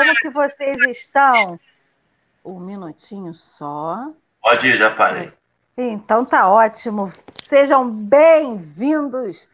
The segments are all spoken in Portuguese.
Como que vocês estão? Um minutinho só. Pode ir, já parei. Então tá ótimo. Sejam bem-vindos.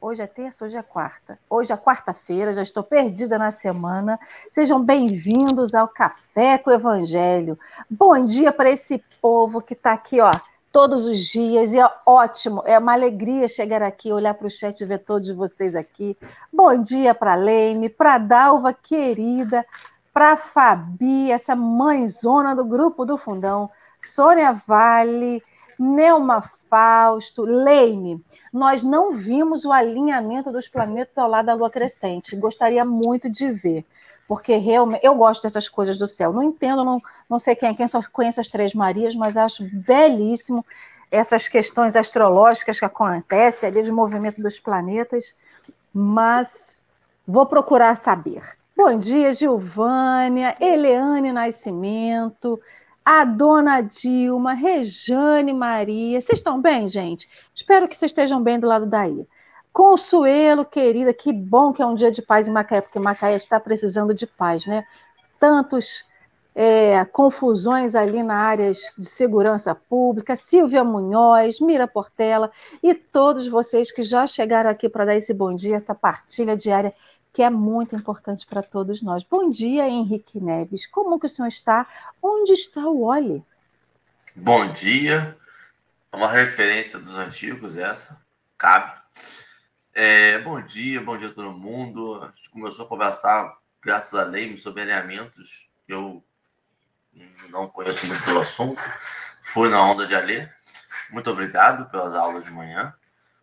Hoje é terça, hoje é quarta. Hoje é quarta-feira, já estou perdida na semana. Sejam bem-vindos ao Café com o Evangelho. Bom dia para esse povo que está aqui, ó, todos os dias, e é ótimo, é uma alegria chegar aqui, olhar para o chat e ver todos vocês aqui. Bom dia para a Leime, para a Dalva querida, para Fabi, essa mãezona do grupo do Fundão, Sônia Vale, Neuma Fausto, Leime. Nós não vimos o alinhamento dos planetas ao lado da Lua crescente, gostaria muito de ver porque realmente eu gosto dessas coisas do céu. Não entendo, não, não sei quem é quem, só conhece as Três Marias, mas acho belíssimo essas questões astrológicas que acontecem ali de movimento dos planetas, mas vou procurar saber. Bom dia, Gilvânia, Eleane Nascimento, a dona Dilma, Rejane Maria. Vocês estão bem, gente? Espero que vocês estejam bem do lado daí. Consuelo, querida, que bom que é um dia de paz em Macaé, porque Macaé está precisando de paz, né? Tantos é, confusões ali na área de segurança pública, Silvia Munhoz, Mira Portela e todos vocês que já chegaram aqui para dar esse bom dia, essa partilha diária que é muito importante para todos nós. Bom dia, Henrique Neves. Como que o senhor está? Onde está o Oli? Bom dia. É uma referência dos antigos essa. Cabe. É, bom dia, bom dia a todo mundo. A gente começou a conversar, graças a lei, sobre alinhamentos. Eu não conheço muito o assunto. Fui na onda de Alê. Muito obrigado pelas aulas de manhã.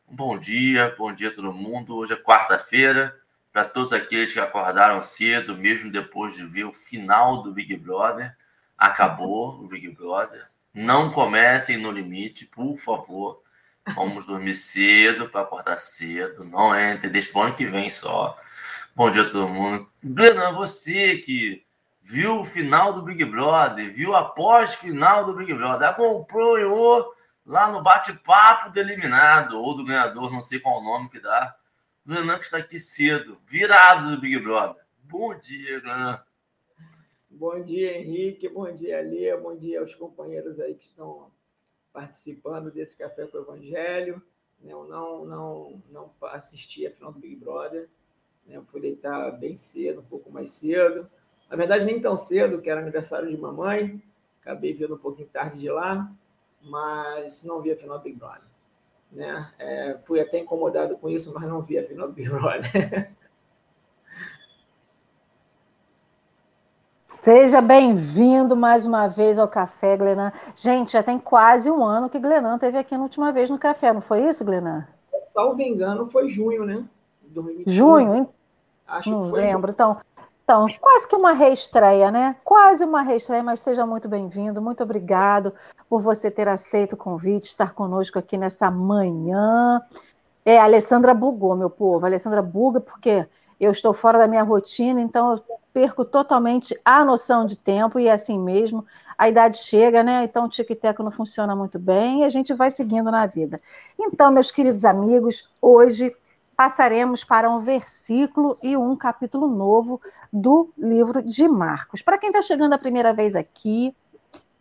Bom dia, bom dia a todo mundo. Hoje é quarta-feira. Para todos aqueles que acordaram cedo, mesmo depois de ver o final do Big Brother, acabou o Big Brother. Não comecem no limite, por favor Vamos dormir cedo para acordar cedo. Não é, entendeu? Pro ano que vem só. Bom dia a todo mundo. Glenn, você que viu o final do Big Brother, viu a pós-final do Big Brother, acompanhou lá no bate-papo do eliminado ou do ganhador, não sei qual o nome que dá. Glenn que está aqui cedo, virado do Big Brother. Bom dia, Glenn. Bom dia, Henrique. Bom dia, Lia. Bom dia aos companheiros aí que estão participando desse Café com o Evangelho. Né? Eu não, não, não assisti a final do Big Brother. Né? Eu fui deitar bem cedo, um pouco mais cedo. Na verdade, nem tão cedo, que era aniversário de mamãe. Acabei vendo um pouquinho tarde de lá, mas não vi a final do Big Brother. Né? É, fui até incomodado com isso, mas não vi a final do Big Brother. Seja bem-vindo mais uma vez ao Café, Glenan. Gente, já tem quase um ano que Glenan teve aqui na última vez no Café, não foi isso, Glenan? Salvo engano, foi junho, né? 2021. Junho, hein? Acho não que foi lembro. Então, então, quase que uma reestreia, né? Quase uma reestreia, mas seja muito bem-vindo. Muito obrigado por você ter aceito o convite, estar conosco aqui nessa manhã. É, a Alessandra bugou, meu povo. A Alessandra buga porque eu estou fora da minha rotina, então eu perco totalmente a noção de tempo e é assim mesmo. A idade chega, né? Então o tic-tac não funciona muito bem e a gente vai seguindo na vida. Então, meus queridos amigos, hoje passaremos para um versículo e um capítulo novo do livro de Marcos. Para quem está chegando a primeira vez aqui,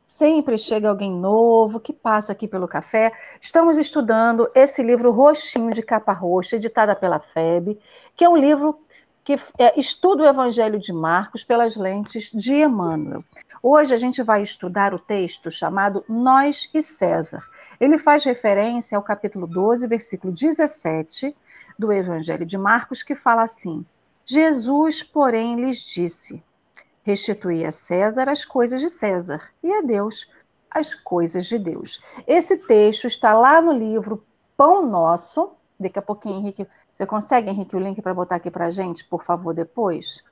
sempre chega alguém novo que passa aqui pelo café. Estamos estudando esse livro roxinho de capa roxa, editada pela FEB, que é um livro que é, estuda o Evangelho de Marcos pelas lentes de Emmanuel. Hoje a gente vai estudar o texto chamado Nós e César. Ele faz referência ao capítulo 12, versículo 17 do Evangelho de Marcos, que fala assim: Jesus, porém, lhes disse: Restituí a César as coisas de César e a Deus as coisas de Deus. Esse texto está lá no livro Pão Nosso. Daqui a pouquinho, Henrique você consegue, Henrique, o link para botar aqui para gente, por favor, depois?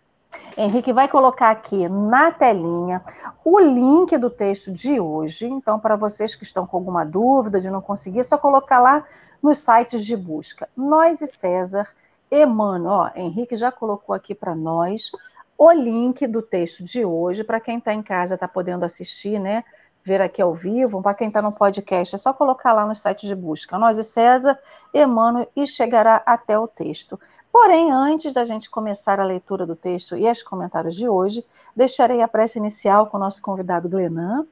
Henrique vai colocar aqui na telinha o link do texto de hoje. Então, para vocês que estão com alguma dúvida de não conseguir, é só colocar lá nos sites de busca. Nós e César, Emmanuel, ó, Henrique já colocou aqui para nós o link do texto de hoje, para quem está em casa, está podendo assistir, né? ver aqui ao vivo, para quem está no podcast, é só colocar lá no site de busca, Nós e César, Emmanuel, e chegará até o texto. Porém, antes da gente começar a leitura do texto e os comentários de hoje, deixarei a prece inicial com o nosso convidado Glenan,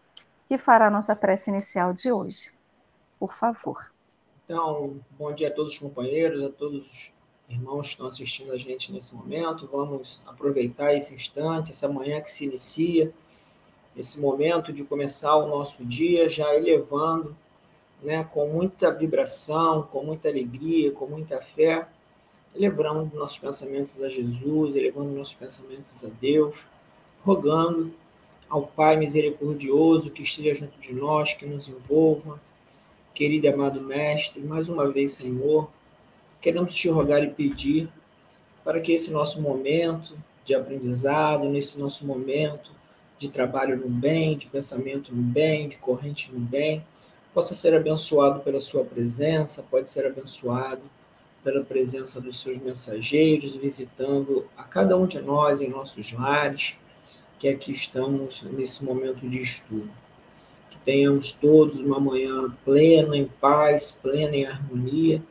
que fará a nossa prece inicial de hoje. Por favor. Então, bom dia a todos os companheiros, a todos os irmãos que estão assistindo a gente nesse momento. Vamos aproveitar esse instante, essa manhã que se inicia, esse momento de começar o nosso dia já elevando, né, com muita vibração, com muita alegria, com muita fé, elevando nossos pensamentos a Jesus, elevando nossos pensamentos a Deus, rogando ao Pai misericordioso que esteja junto de nós, que nos envolva. Querido e amado Mestre, mais uma vez, Senhor, queremos te rogar e pedir para que esse nosso momento de aprendizado, nesse nosso momento de trabalho no bem, de pensamento no bem, de corrente no bem, possa ser abençoado pela Sua presença, pode ser abençoado pela presença dos seus mensageiros, visitando a cada um de nós em nossos lares, que aqui estamos nesse momento de estudo. Que tenhamos todos uma manhã plena em paz, plena em harmonia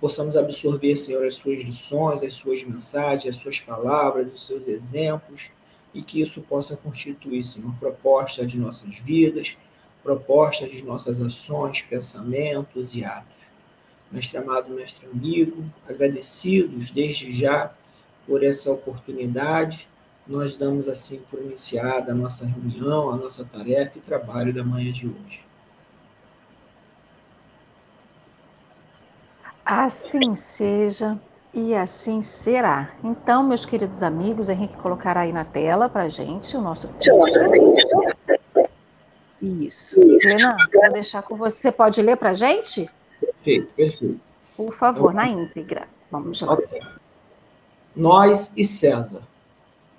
possamos absorver, Senhor, as suas lições, as suas mensagens, as suas palavras, os seus exemplos, e que isso possa constituir, Senhor, proposta de nossas vidas, proposta de nossas ações, pensamentos e atos. Mestre amado, mestre amigo, agradecidos desde já por essa oportunidade, nós damos assim por iniciada a nossa reunião, a nossa tarefa e trabalho da manhã de hoje. Assim seja e assim será. Então, meus queridos amigos, Henrique colocará aí na tela para a gente o nosso texto. Isso. Helena, vou deixar com você. Você pode ler para a gente? Perfeito, perfeito. Por favor, na íntegra. Vamos lá. Okay. Nós e César.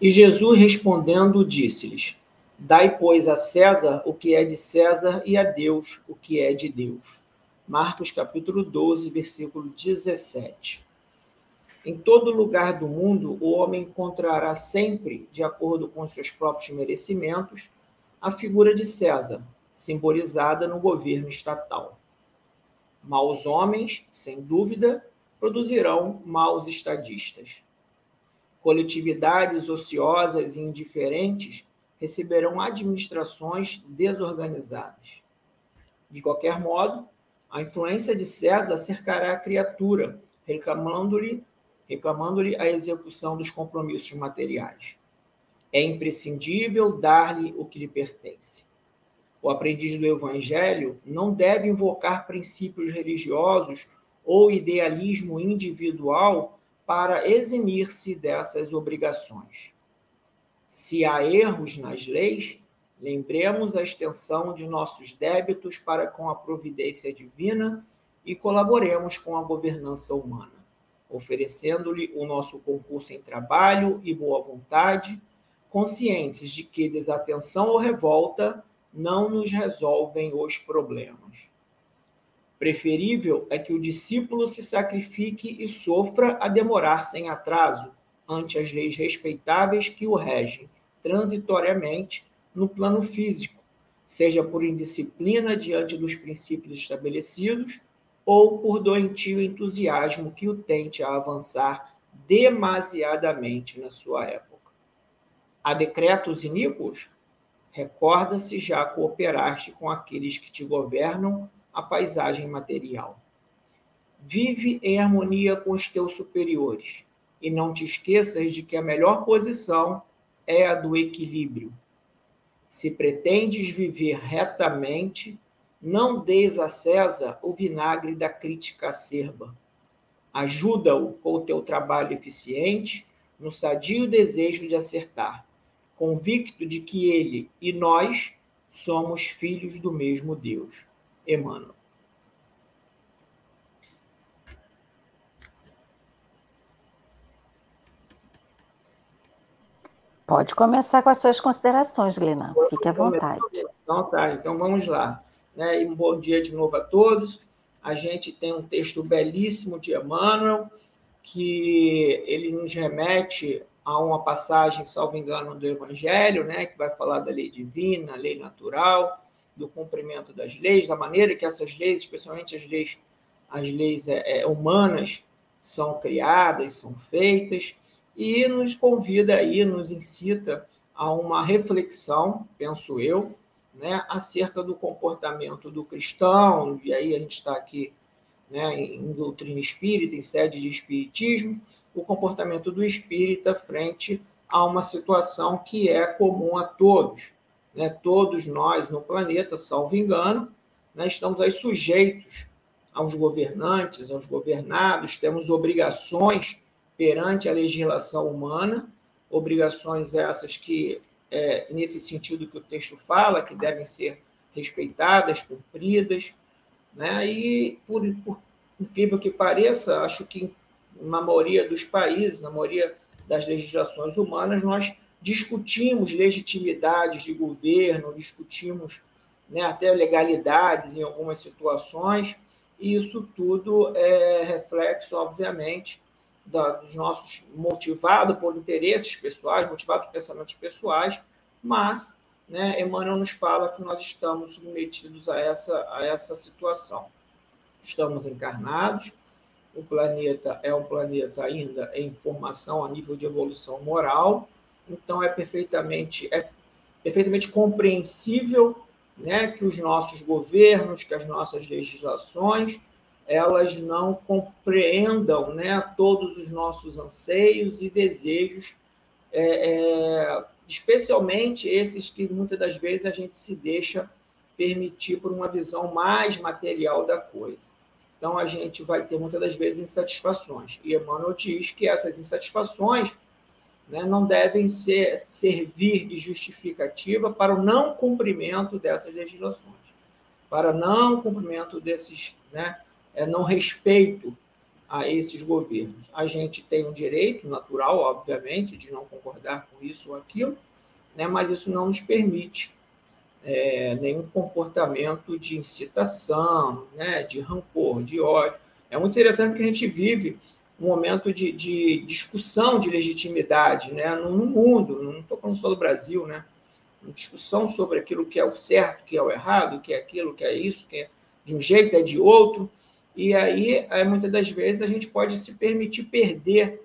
E Jesus respondendo disse-lhes: Dai, pois, a César o que é de César e a Deus o que é de Deus. Marcos capítulo 12, versículo 17. Em todo lugar do mundo, o homem encontrará sempre, de acordo com seus próprios merecimentos, a figura de César, simbolizada no governo estatal. Maus homens, sem dúvida, produzirão maus estadistas. Coletividades ociosas e indiferentes receberão administrações desorganizadas. De qualquer modo, a influência de César cercará a criatura, reclamando-lhe reclamando-lhe a execução dos compromissos materiais. É imprescindível dar-lhe o que lhe pertence. O aprendiz do Evangelho não deve invocar princípios religiosos ou idealismo individual para eximir-se dessas obrigações. Se há erros nas leis, Lembremos a extensão de nossos débitos para com a providência divina e colaboremos com a governança humana, oferecendo-lhe o nosso concurso em trabalho e boa vontade, conscientes de que desatenção ou revolta não nos resolvem os problemas. Preferível é que o discípulo se sacrifique e sofra a demorar sem atraso ante as leis respeitáveis que o regem, transitoriamente, no plano físico, seja por indisciplina diante dos princípios estabelecidos ou por doentio entusiasmo que o tente a avançar demasiadamente na sua época. Há decretos iníquos? Recorda-se já cooperaste com aqueles que te governam a paisagem material. Vive em harmonia com os teus superiores e não te esqueças de que a melhor posição é a do equilíbrio se pretendes viver retamente, não des a César o vinagre da crítica acerba. Ajuda-o com o teu trabalho eficiente, no sadio desejo de acertar, convicto de que ele e nós somos filhos do mesmo Deus. Emmanuel. Pode começar com as suas considerações, Glena. Fique à vontade. Então tá, então vamos lá. Né? E um bom dia de novo a todos. A gente tem um texto belíssimo de Emmanuel, que ele nos remete a uma passagem, salvo engano, do Evangelho, né? que vai falar da lei divina, lei natural, do cumprimento das leis, da maneira que essas leis, especialmente as leis, as leis é, é, humanas, são criadas, são feitas, e nos convida aí, nos incita a uma reflexão, penso eu, né, acerca do comportamento do cristão, e aí a gente está aqui né, em doutrina espírita, em sede de espiritismo, o comportamento do espírita frente a uma situação que é comum a todos. Né? Todos nós no planeta, salvo engano, né, estamos aí sujeitos aos governantes, aos governados, temos obrigações perante a legislação humana, obrigações essas que, é, nesse sentido que o texto fala, que devem ser respeitadas, cumpridas, né? e, por, por incrível que pareça, acho que na maioria dos países, na maioria das legislações humanas, nós discutimos legitimidades de governo, discutimos né, até legalidades em algumas situações, e isso tudo é reflexo, obviamente, da, dos nossos motivado por interesses pessoais, motivado por pensamentos pessoais, mas né, Emmanuel nos fala que nós estamos submetidos a essa, a essa situação. Estamos encarnados, o planeta é um planeta ainda em formação a nível de evolução moral, então é perfeitamente, é perfeitamente compreensível né, que os nossos governos, que as nossas legislações, elas não compreendam né, todos os nossos anseios e desejos, é, é, especialmente esses que muitas das vezes a gente se deixa permitir por uma visão mais material da coisa. Então, a gente vai ter muitas das vezes insatisfações. E Emmanuel diz que essas insatisfações né, não devem ser, servir de justificativa para o não cumprimento dessas legislações, para não cumprimento desses, né, é, não respeito a esses governos. A gente tem um direito natural, obviamente, de não concordar com isso ou aquilo, né, mas isso não nos permite é, nenhum comportamento de incitação, né, de rancor, de ódio. É muito interessante que a gente vive um momento de, de discussão de legitimidade né, no, no mundo, não estou falando só do Brasil, né? Uma discussão sobre aquilo que é o certo, que é o errado, que é aquilo, que é isso, que é de um jeito, é de outro. E aí, muitas das vezes, a gente pode se permitir perder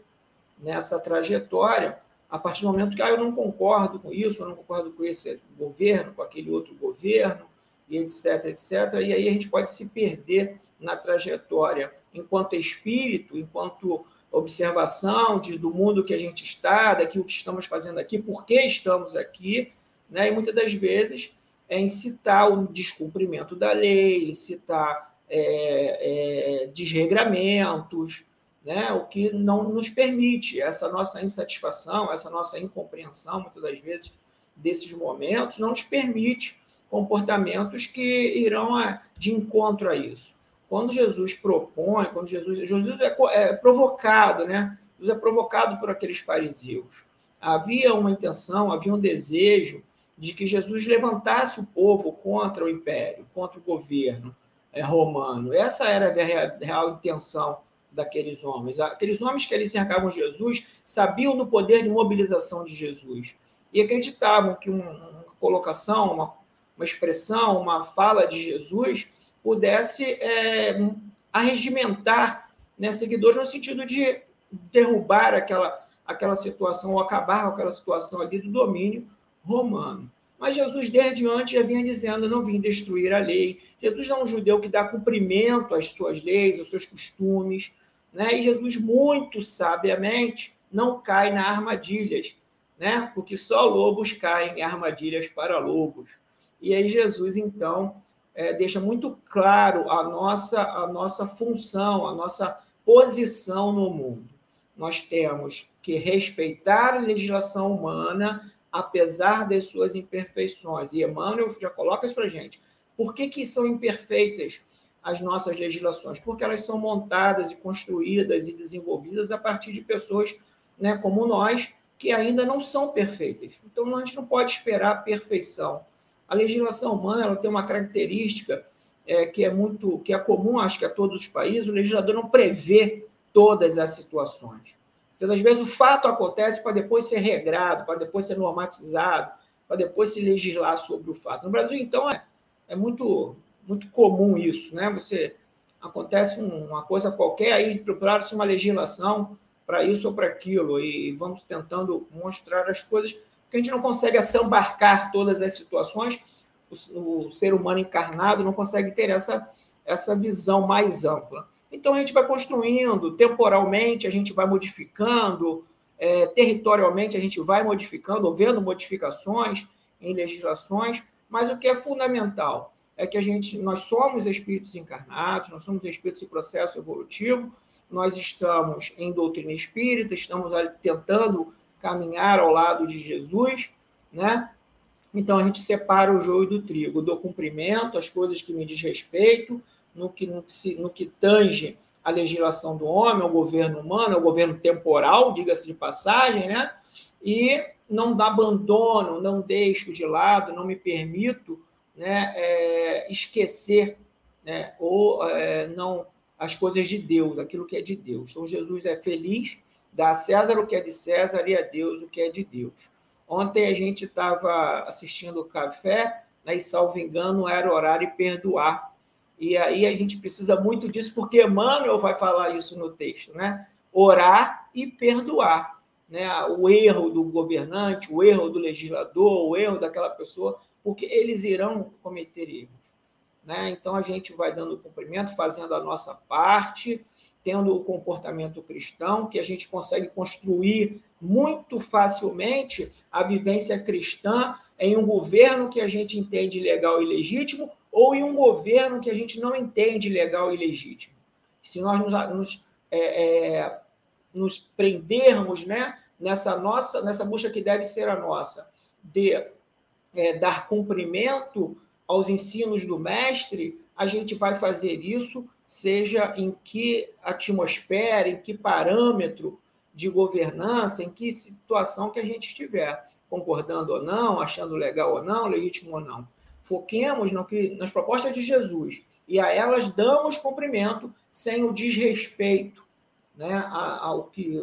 nessa trajetória a partir do momento que ah, eu não concordo com isso, eu não concordo com esse governo, com aquele outro governo, e etc, etc. E aí a gente pode se perder na trajetória enquanto espírito, enquanto observação de, do mundo que a gente está, daquilo que estamos fazendo aqui, por que estamos aqui, né? e muitas das vezes é incitar o descumprimento da lei, incitar é, é, desregramentos, né? o que não nos permite essa nossa insatisfação, essa nossa incompreensão, muitas das vezes, desses momentos, não nos permite comportamentos que irão a, de encontro a isso. Quando Jesus propõe, quando Jesus, Jesus é, é provocado, né? Jesus é provocado por aqueles fariseus. Havia uma intenção, havia um desejo de que Jesus levantasse o povo contra o império, contra o governo é, romano. Essa era a real, real intenção daqueles homens. Aqueles homens que ali cercavam Jesus sabiam do poder de mobilização de Jesus e acreditavam que uma colocação, uma, uma expressão, uma fala de Jesus pudesse é, arregimentar né, seguidores no sentido de derrubar aquela, aquela situação ou acabar com aquela situação ali do domínio romano. Mas Jesus, desde antes, já vinha dizendo: não vim destruir a lei. Jesus é um judeu que dá cumprimento às suas leis, aos seus costumes, né? E Jesus, muito sabiamente, não cai nas armadilhas, né? porque só lobos caem em armadilhas para lobos. E aí Jesus, então, é, deixa muito claro a nossa, a nossa função, a nossa posição no mundo. Nós temos que respeitar a legislação humana, apesar das suas imperfeições. E Emmanuel já coloca isso para a gente. Por que, que são imperfeitas? as nossas legislações, porque elas são montadas e construídas e desenvolvidas a partir de pessoas né, como nós, que ainda não são perfeitas. Então, a gente não pode esperar a perfeição. A legislação humana ela tem uma característica é, que é muito, que é comum, acho que a todos os países, o legislador não prevê todas as situações. Então, às vezes, o fato acontece para depois ser regrado, para depois ser normatizado, para depois se legislar sobre o fato. No Brasil, então, é, é muito muito comum isso, né? Você acontece uma coisa qualquer, aí procuraram-se uma legislação para isso ou para aquilo, e vamos tentando mostrar as coisas, porque a gente não consegue assambarcar todas as situações, o, o ser humano encarnado não consegue ter essa, essa visão mais ampla. Então a gente vai construindo, temporalmente a gente vai modificando, é, territorialmente a gente vai modificando, vendo modificações em legislações, mas o que é fundamental é que a gente, nós somos espíritos encarnados, nós somos espíritos em processo evolutivo, nós estamos em doutrina espírita, estamos tentando caminhar ao lado de Jesus, né? Então a gente separa o joio do trigo, do cumprimento, as coisas que me diz respeito, no que, no que, no que tange a legislação do homem, o governo humano, o governo temporal, diga-se de passagem, né? E não abandono, não deixo de lado, não me permito né, é, esquecer né, ou é, não as coisas de Deus, aquilo que é de Deus. Então, Jesus é feliz, dá a César o que é de César e a Deus o que é de Deus. Ontem a gente estava assistindo o café, né, e, salvo engano, era orar e perdoar. E aí a gente precisa muito disso, porque Emmanuel vai falar isso no texto, né? Orar e perdoar. Né? O erro do governante, o erro do legislador, o erro daquela pessoa, porque eles irão cometer erros. Né? Então a gente vai dando cumprimento, fazendo a nossa parte, tendo o comportamento cristão, que a gente consegue construir muito facilmente a vivência cristã em um governo que a gente entende legal e legítimo, ou em um governo que a gente não entende legal e legítimo. Se nós nos, nos, é, é, nos prendermos né, nessa nossa nessa busca que deve ser a nossa de é, dar cumprimento aos ensinos do mestre, a gente vai fazer isso, seja em que atmosfera, em que parâmetro de governança, em que situação que a gente estiver, concordando ou não, achando legal ou não, legítimo ou não. Foquemos no que, nas propostas de Jesus e a elas damos cumprimento sem o desrespeito né, ao que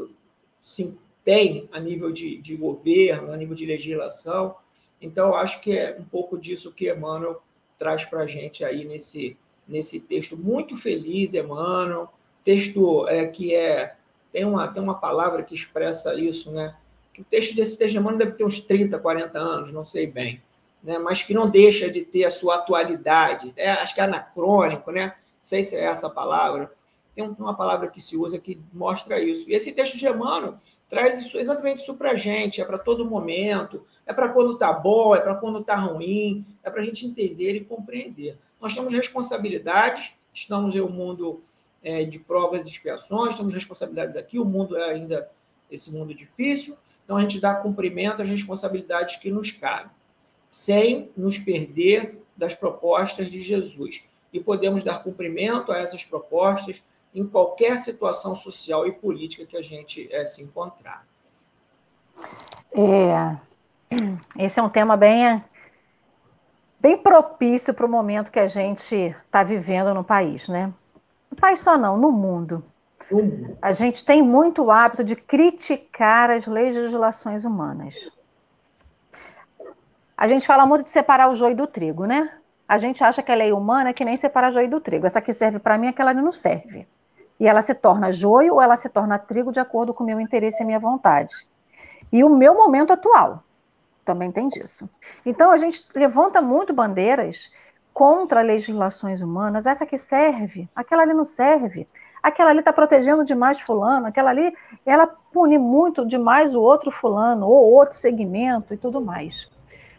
se tem a nível de, de governo, a nível de legislação. Então, acho que é um pouco disso que Emmanuel traz para a gente aí nesse, nesse texto. Muito feliz, Emmanuel. Texto é, que é. Tem uma, tem uma palavra que expressa isso, né? Que o texto desse texto de Emmanuel deve ter uns 30, 40 anos, não sei bem. Né? Mas que não deixa de ter a sua atualidade. É, acho que é anacrônico, né? Não sei se é essa palavra. Tem uma palavra que se usa que mostra isso. E esse texto de Emmanuel traz isso, exatamente isso para a gente, é para todo momento, é para quando está bom, é para quando está ruim, é para a gente entender e compreender. Nós temos responsabilidades, estamos em um mundo é, de provas e expiações, temos responsabilidades aqui, o mundo é ainda esse mundo difícil, então a gente dá cumprimento às responsabilidades que nos cabem, sem nos perder das propostas de Jesus. E podemos dar cumprimento a essas propostas em qualquer situação social e política que a gente é, se encontrar. É, esse é um tema bem, bem propício para o momento que a gente está vivendo no país, né? No país só não, no mundo. A gente tem muito hábito de criticar as legislações humanas. A gente fala muito de separar o joio do trigo, né? A gente acha que a lei humana é que nem separar joio do trigo. Essa aqui serve para mim, aquela ali não serve. E ela se torna joio ou ela se torna trigo de acordo com o meu interesse e a minha vontade. E o meu momento atual também tem disso. Então a gente levanta muito bandeiras contra legislações humanas, essa que serve, aquela ali não serve, aquela ali está protegendo demais fulano, aquela ali ela pune muito demais o outro fulano ou outro segmento e tudo mais.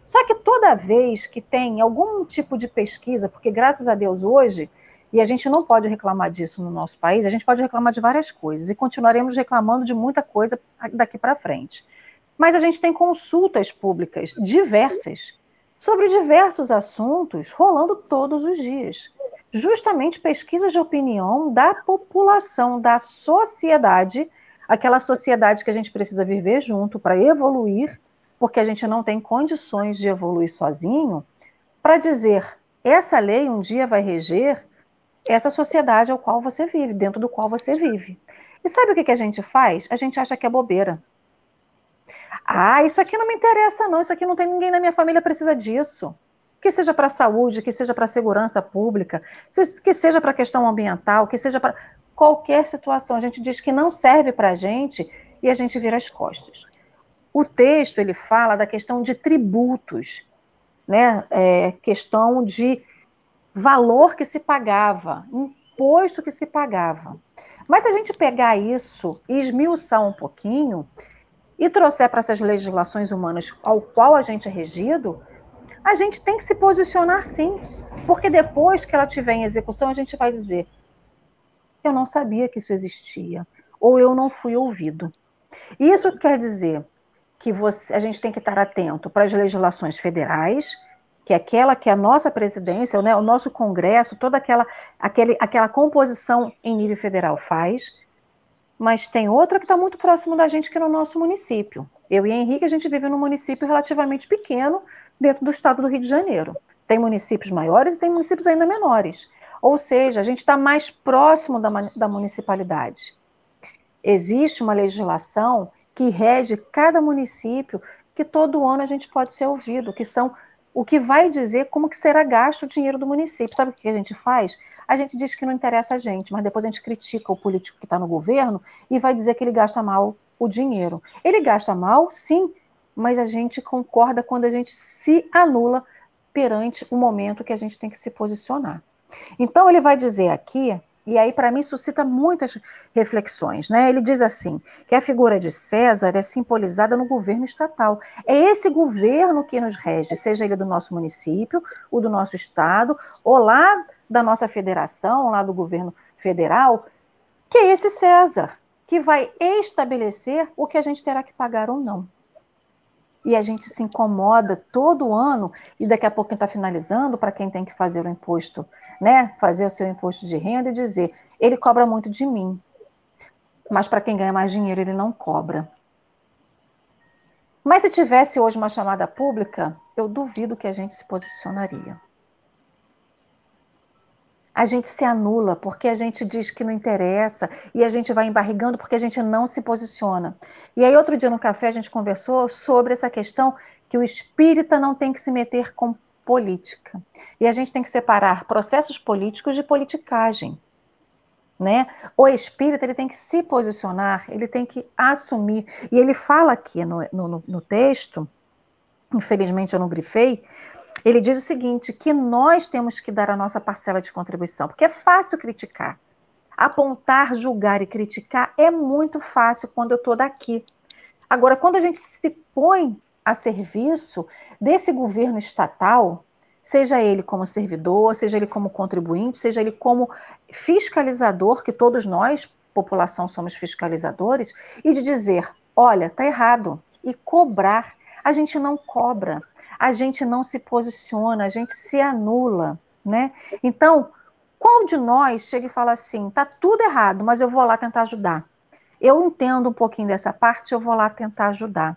Só que toda vez que tem algum tipo de pesquisa, porque graças a Deus hoje, e a gente não pode reclamar disso no nosso país, a gente pode reclamar de várias coisas e continuaremos reclamando de muita coisa daqui para frente. Mas a gente tem consultas públicas diversas sobre diversos assuntos rolando todos os dias. Justamente pesquisas de opinião da população, da sociedade, aquela sociedade que a gente precisa viver junto para evoluir, porque a gente não tem condições de evoluir sozinho, para dizer essa lei um dia vai reger essa sociedade ao qual você vive, dentro do qual você vive. E sabe o que, a gente faz? A gente acha que é bobeira. Ah, isso aqui não me interessa, não. Isso aqui não tem ninguém na minha família precisa disso. que seja para a saúde, que seja para a segurança pública, que seja para a questão ambiental, que seja para qualquer situação. A gente diz que não serve para a gente e a gente vira as costas. O texto ele fala da questão de tributos, né? É, questão de valor que se pagava, imposto que se pagava. Mas se a gente pegar isso e esmiuçar um pouquinho e trouxer para essas legislações humanas ao qual a gente é regido, a gente tem que se posicionar sim, porque depois que ela estiver em execução, a gente vai dizer: eu não sabia que isso existia, ou eu não fui ouvido. Isso quer dizer que você, a gente tem que estar atento para as legislações federais, que é aquela que é a nossa presidência, né, o nosso Congresso, toda aquela, aquele, aquela composição em nível federal faz, mas tem outra que está muito próximo da gente, que é no nosso município. Eu e Henrique, a gente vive num município relativamente pequeno, dentro do estado do Rio de Janeiro. Tem municípios maiores e tem municípios ainda menores. Ou seja, a gente está mais próximo da, da municipalidade. Existe uma legislação que rege cada município, que todo ano a gente pode ser ouvido, que são o que vai dizer como que será gasto o dinheiro do município. Sabe o que a gente faz? A gente diz que não interessa a gente, mas depois a gente critica o político que está no governo e vai dizer que ele gasta mal o dinheiro. Ele gasta mal, sim, mas a gente concorda quando a gente se anula perante o momento que a gente tem que se posicionar. Então ele vai dizer aqui e aí, para mim, suscita muitas reflexões. Né? Ele diz assim: que a figura de César é simbolizada no governo estatal. É esse governo que nos rege, seja ele do nosso município, ou do nosso estado, ou lá da nossa federação, lá do governo federal, que é esse César, que vai estabelecer o que a gente terá que pagar ou não e a gente se incomoda todo ano, e daqui a pouco está finalizando, para quem tem que fazer o imposto, né? Fazer o seu imposto de renda e dizer, ele cobra muito de mim. Mas para quem ganha mais dinheiro, ele não cobra. Mas se tivesse hoje uma chamada pública, eu duvido que a gente se posicionaria a gente se anula porque a gente diz que não interessa e a gente vai embarrigando porque a gente não se posiciona. E aí, outro dia no café, a gente conversou sobre essa questão que o espírita não tem que se meter com política. E a gente tem que separar processos políticos de politicagem. Né? O espírita ele tem que se posicionar, ele tem que assumir. E ele fala aqui no, no, no texto, infelizmente eu não grifei, ele diz o seguinte: que nós temos que dar a nossa parcela de contribuição, porque é fácil criticar. Apontar, julgar e criticar é muito fácil quando eu estou daqui. Agora, quando a gente se põe a serviço desse governo estatal, seja ele como servidor, seja ele como contribuinte, seja ele como fiscalizador, que todos nós, população, somos fiscalizadores, e de dizer: olha, está errado, e cobrar. A gente não cobra a gente não se posiciona, a gente se anula, né? Então, qual de nós chega e fala assim, tá tudo errado, mas eu vou lá tentar ajudar. Eu entendo um pouquinho dessa parte, eu vou lá tentar ajudar.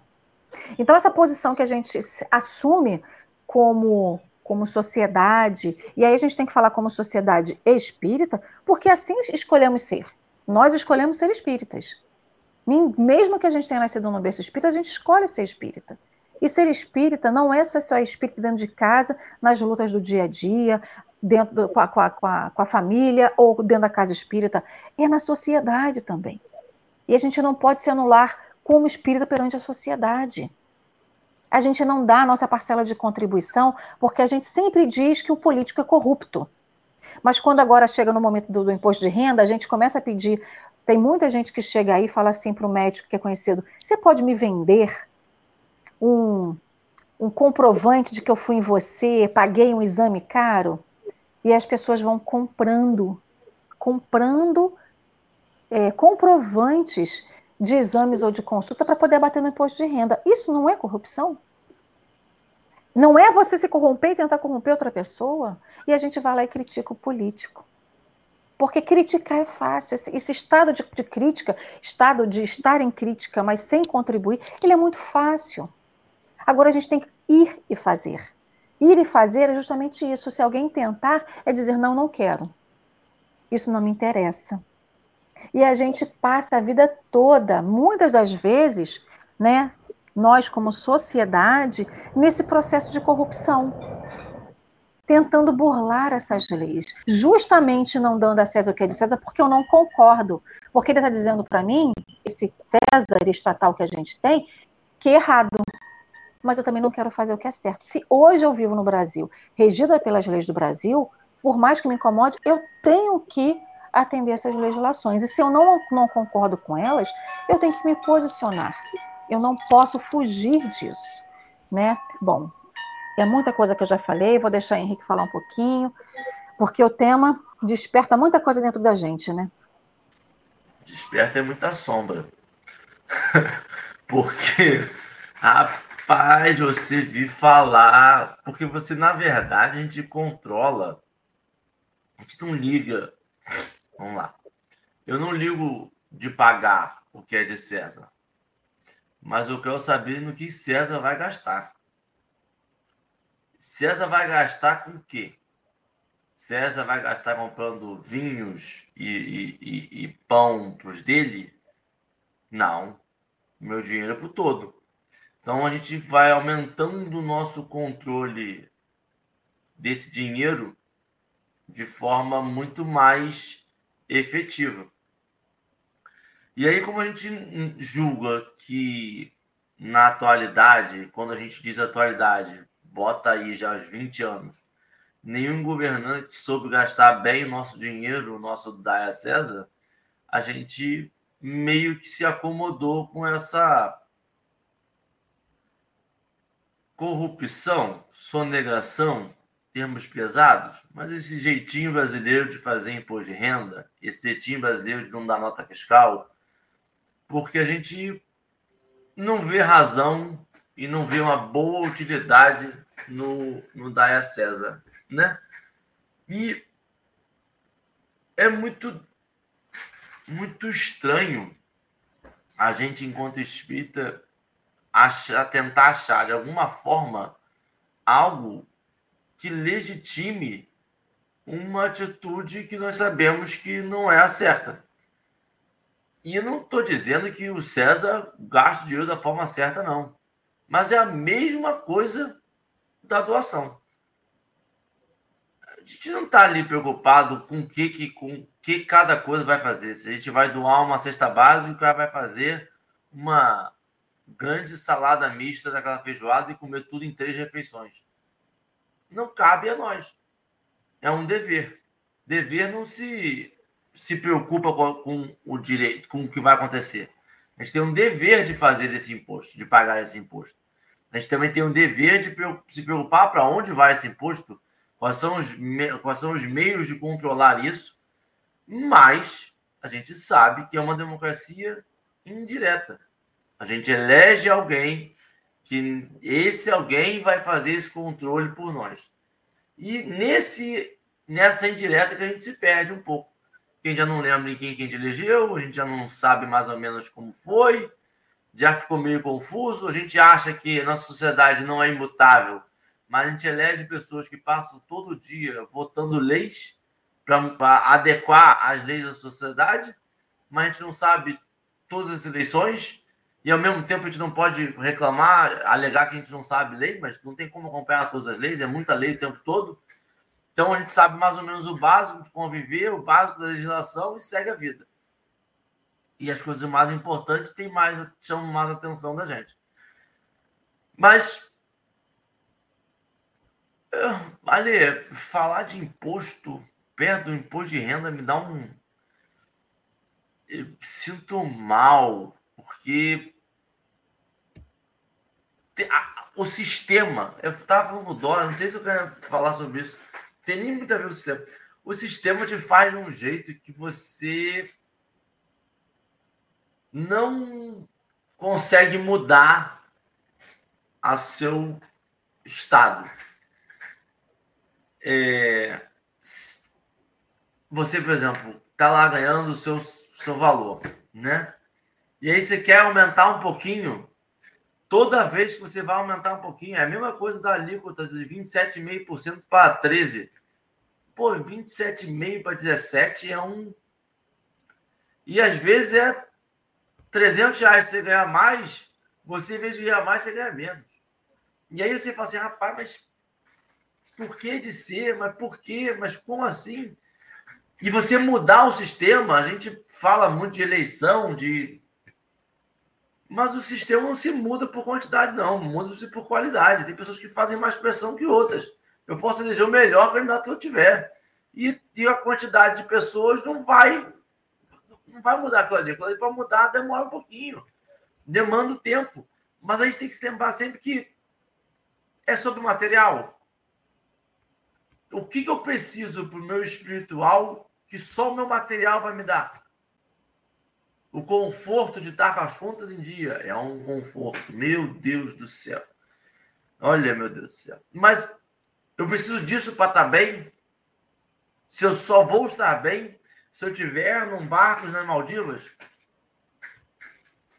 Então, essa posição que a gente assume como, como sociedade, e aí a gente tem que falar como sociedade espírita, porque assim escolhemos ser. Nós escolhemos ser espíritas. Mesmo que a gente tenha nascido no berço espírita, a gente escolhe ser espírita. E ser espírita não é só ser espírita dentro de casa, nas lutas do dia a dia, dentro do, com, a, com, a, com, a, família ou dentro da casa espírita, é na sociedade também. E a gente não pode se anular como espírita perante a sociedade. A gente não dá a nossa parcela de contribuição porque a gente sempre diz que o político é corrupto. Mas quando agora chega no momento do, do imposto de renda, a gente começa a pedir. Tem muita gente que chega aí e fala assim para o médico que é conhecido: você pode me vender um, um comprovante de que eu fui em você, paguei um exame caro, e as pessoas vão comprando, comprando é, comprovantes de exames ou de consulta para poder bater no imposto de renda. Isso não é corrupção? Não é você se corromper e tentar corromper outra pessoa? E a gente vai lá e critica o político. Porque criticar é fácil. Esse, esse estado de, de, crítica, estado de estar em crítica, mas sem contribuir, ele é muito fácil. Agora a gente tem que ir e fazer. Ir e fazer é justamente isso. Se alguém tentar, é dizer: não, não quero. Isso não me interessa. E a gente passa a vida toda, muitas das vezes, né, nós como sociedade, nesse processo de corrupção. tentando burlar essas leis, justamente não dando a César o que é de César, porque eu não concordo. Porque ele está dizendo para mim, esse César estatal que a gente tem, que é errado. Mas eu também não quero fazer o que é certo. Se hoje eu vivo no Brasil, regida pelas leis do Brasil, por mais que me incomode, eu tenho que atender essas legislações. E se eu não, não concordo com elas, eu tenho que me posicionar. Eu não posso fugir disso. Né? Bom, é muita coisa que eu já falei, vou deixar o Henrique falar um pouquinho, porque o tema desperta muita coisa dentro da gente, né? Desperta é muita sombra. porque, rapaz, você vir falar, porque você, na verdade, a gente controla, a gente não liga. Vamos lá. Eu não ligo de pagar o que é de César, mas eu quero saber no que César vai gastar. César vai gastar com o quê? César vai gastar comprando vinhos e, e, e, e pão para os dele? Não. Meu dinheiro é para todo. Então a gente vai aumentando o nosso controle desse dinheiro de forma muito mais efetiva. E aí, como a gente julga que na atualidade, quando a gente diz atualidade, bota aí já os 20 anos, nenhum governante soube gastar bem o nosso dinheiro, o nosso Daia César, a gente meio que se acomodou com essa corrupção, sonegação, termos pesados, mas esse jeitinho brasileiro de fazer imposto de renda, esse jeitinho brasileiro de não dar nota fiscal, porque a gente não vê razão e não vê uma boa utilidade no, no Daia César, né? E é muito muito estranho a gente, enquanto espírita, achar, tentar achar de alguma forma algo que legitime uma atitude que nós sabemos que não é a certa. E não estou dizendo que o César gasta o dinheiro da forma certa, não. Mas é a mesma coisa da doação. A gente não está ali preocupado com o que, que, com que cada coisa vai fazer. Se a gente vai doar uma cesta básica, vai fazer uma grande salada mista daquela feijoada e comer tudo em três refeições. Não cabe a nós. É um dever. Dever não se se preocupa com, o direito, com o que vai acontecer. A gente tem um dever de fazer esse imposto, de pagar esse imposto. A gente também tem um dever de se preocupar para onde vai esse imposto, quais são, os, quais são os meios de controlar isso, mas a gente sabe que é uma democracia indireta. A gente elege alguém que esse alguém vai fazer esse controle por nós. E nesse nessa indireta que a gente se perde um pouco. Quem já não lembra em quem, quem a gente elegeu, a gente já não sabe mais ou menos como foi, já ficou meio confuso. A gente acha que nossa sociedade não é imutável, mas a gente elege pessoas que passam todo dia votando leis para adequar as leis da sociedade, mas a gente não sabe todas as eleições e ao mesmo tempo a gente não pode reclamar, alegar que a gente não sabe lei, mas não tem como acompanhar todas as leis, é muita lei o tempo todo. Então a gente sabe mais ou menos o básico de conviver, o básico da legislação e segue a vida e as coisas mais importantes têm mais, chamam mais atenção da gente. Mas, ali, falar de imposto perto do imposto de renda me dá um. Eu sinto mal, porque o sistema, eu estava falando com o não sei se eu quero falar sobre isso, tem nem muito a ver com o sistema. O sistema te faz de um jeito que você não consegue mudar a seu estado. É, você, por exemplo, está lá ganhando o seu, seu valor, né? E aí você quer aumentar um pouquinho. Toda vez que você vai aumentar um pouquinho, é a mesma coisa da alíquota de 27,5% para 13%. Pô, 27,5% para 17% é um. E às vezes é 300 reais você ganhar mais, você, em vez de ganhar mais, você ganha menos. E aí você fala assim, rapaz, mas por que de ser? Mas por quê? Mas como assim? E você mudar o sistema, a gente fala muito de eleição, de. Mas o sistema não se muda por quantidade, não. Muda-se por qualidade. Tem pessoas que fazem mais pressão que outras. Eu posso eleger o melhor candidato que eu tiver. E, e a quantidade de pessoas não vai não vai mudar aquilo ali. Ali para mudar demora um pouquinho. Demanda tempo. Mas a gente tem que se lembrar sempre que é sobre o material. O que, que eu preciso para o meu espiritual que só o meu material vai me dar? O conforto de estar com as contas em dia é um conforto. Meu Deus do céu. Olha, meu Deus do céu. Mas eu preciso disso para estar bem? Se eu só vou estar bem se eu tiver num barco nas Maldivas?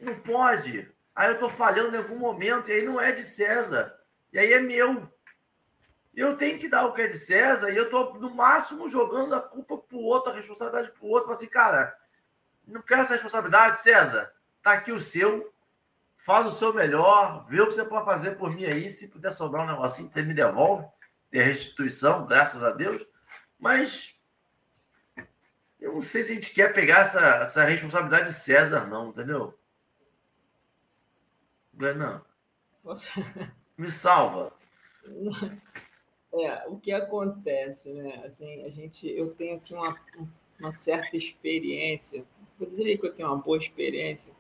Não pode. Aí eu estou falhando em algum momento, e aí não é de César. E aí é meu. Eu tenho que dar o que é de César, e eu estou, no máximo, jogando a culpa para o outro, a responsabilidade para o outro. Assim, cara, não quero essa responsabilidade, César. Tá aqui o seu. Faz o seu melhor, vê o que você pode fazer por mim aí. Se puder sobrar um negocinho, você me devolve. Tem restituição, graças a Deus. Mas eu não sei se a gente quer pegar essa, essa responsabilidade de César, não, entendeu? Não. Me salva. É, o que acontece, né? Assim, a gente, eu tenho assim uma, uma certa experiência. Vou dizer que eu tenho uma boa experiência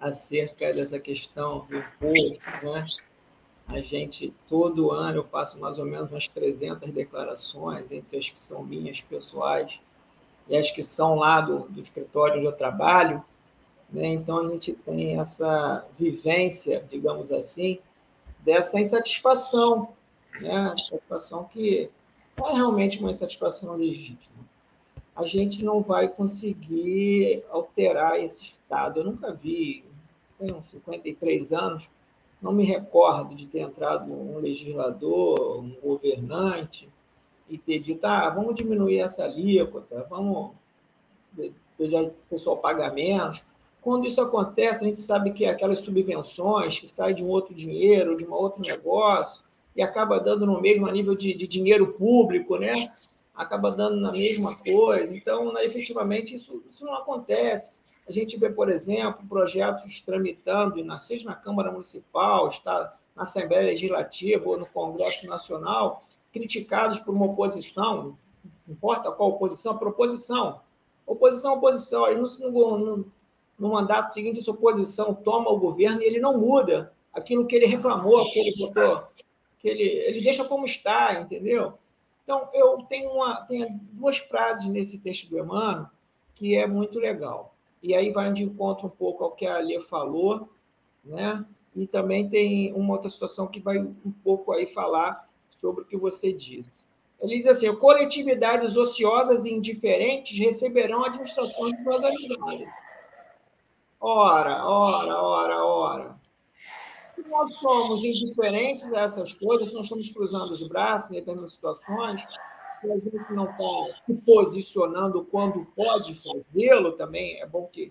acerca dessa questão do povo, né? A gente, todo ano, eu faço mais ou menos umas 300 declarações, entre as que são minhas pessoais e as que são lá do, do escritório onde eu trabalho. Né? Então, a gente tem essa vivência, digamos assim, dessa insatisfação, né? insatisfação que é realmente uma insatisfação legítima. A gente não vai conseguir alterar esse estado. Eu nunca vi, tenho 53 anos, não me recordo de ter entrado um legislador, um governante, e ter dito, ah, vamos diminuir essa alíquota, vamos o pessoal paga menos. Quando isso acontece, a gente sabe que aquelas subvenções que saem de um outro dinheiro, de um outro negócio, e acaba dando no mesmo nível de, de dinheiro público, né? Acaba dando na mesma coisa. Então, né, efetivamente, isso, isso não acontece. A gente vê, por exemplo, projetos tramitando, seja na Câmara Municipal, está na Assembleia Legislativa ou no Congresso Nacional, criticados por uma oposição, não importa qual oposição, proposição. Oposição, oposição. Aí no, no, no mandato seguinte, essa oposição toma o governo e ele não muda aquilo que ele reclamou, que ele votou, que ele, ele deixa como está, entendeu? Então, eu tenho, uma, tenho duas frases nesse texto do Emmanuel que é muito legal. E aí vai de encontro um pouco ao que a Alê falou, né? E também tem uma outra situação que vai um pouco aí falar sobre o que você disse. Ele diz assim: coletividades ociosas e indiferentes receberão administrações desorganizadas. Ora, ora, ora, ora. Nós somos indiferentes a essas coisas, nós estamos cruzando os braços em determinadas situações, se a gente não está se posicionando quando pode fazê-lo, também é bom que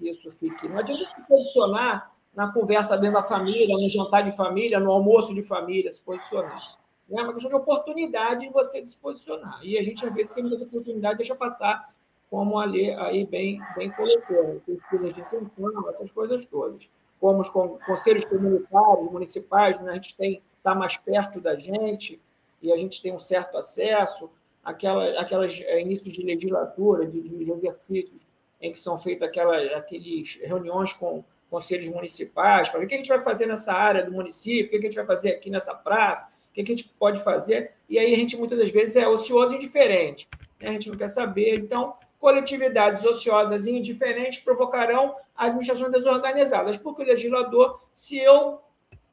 isso fique. Não adianta se posicionar na conversa dentro da família, no jantar de família, no almoço de família, se posicionar. É uma questão de oportunidade de você se posicionar. E a gente, às vezes, tem muita oportunidade, deixa passar, como a lei aí bem, bem colocou, pesquisas de intenção, essas coisas todas. Como os conselhos comunitários, municipais, né, a gente tem está mais perto da gente e a gente tem um certo acesso, aquela, aquelas é, inícios de legislatura, de, de exercícios em que são feitas aquelas aqueles reuniões com conselhos municipais, para ver o que a gente vai fazer nessa área do município, o que a gente vai fazer aqui nessa praça, o que, a gente pode fazer? E aí a gente muitas das vezes é ocioso e indiferente. Né? A gente não quer saber. Então, coletividades ociosas e indiferentes provocarão administrações desorganizadas, porque o legislador, se eu,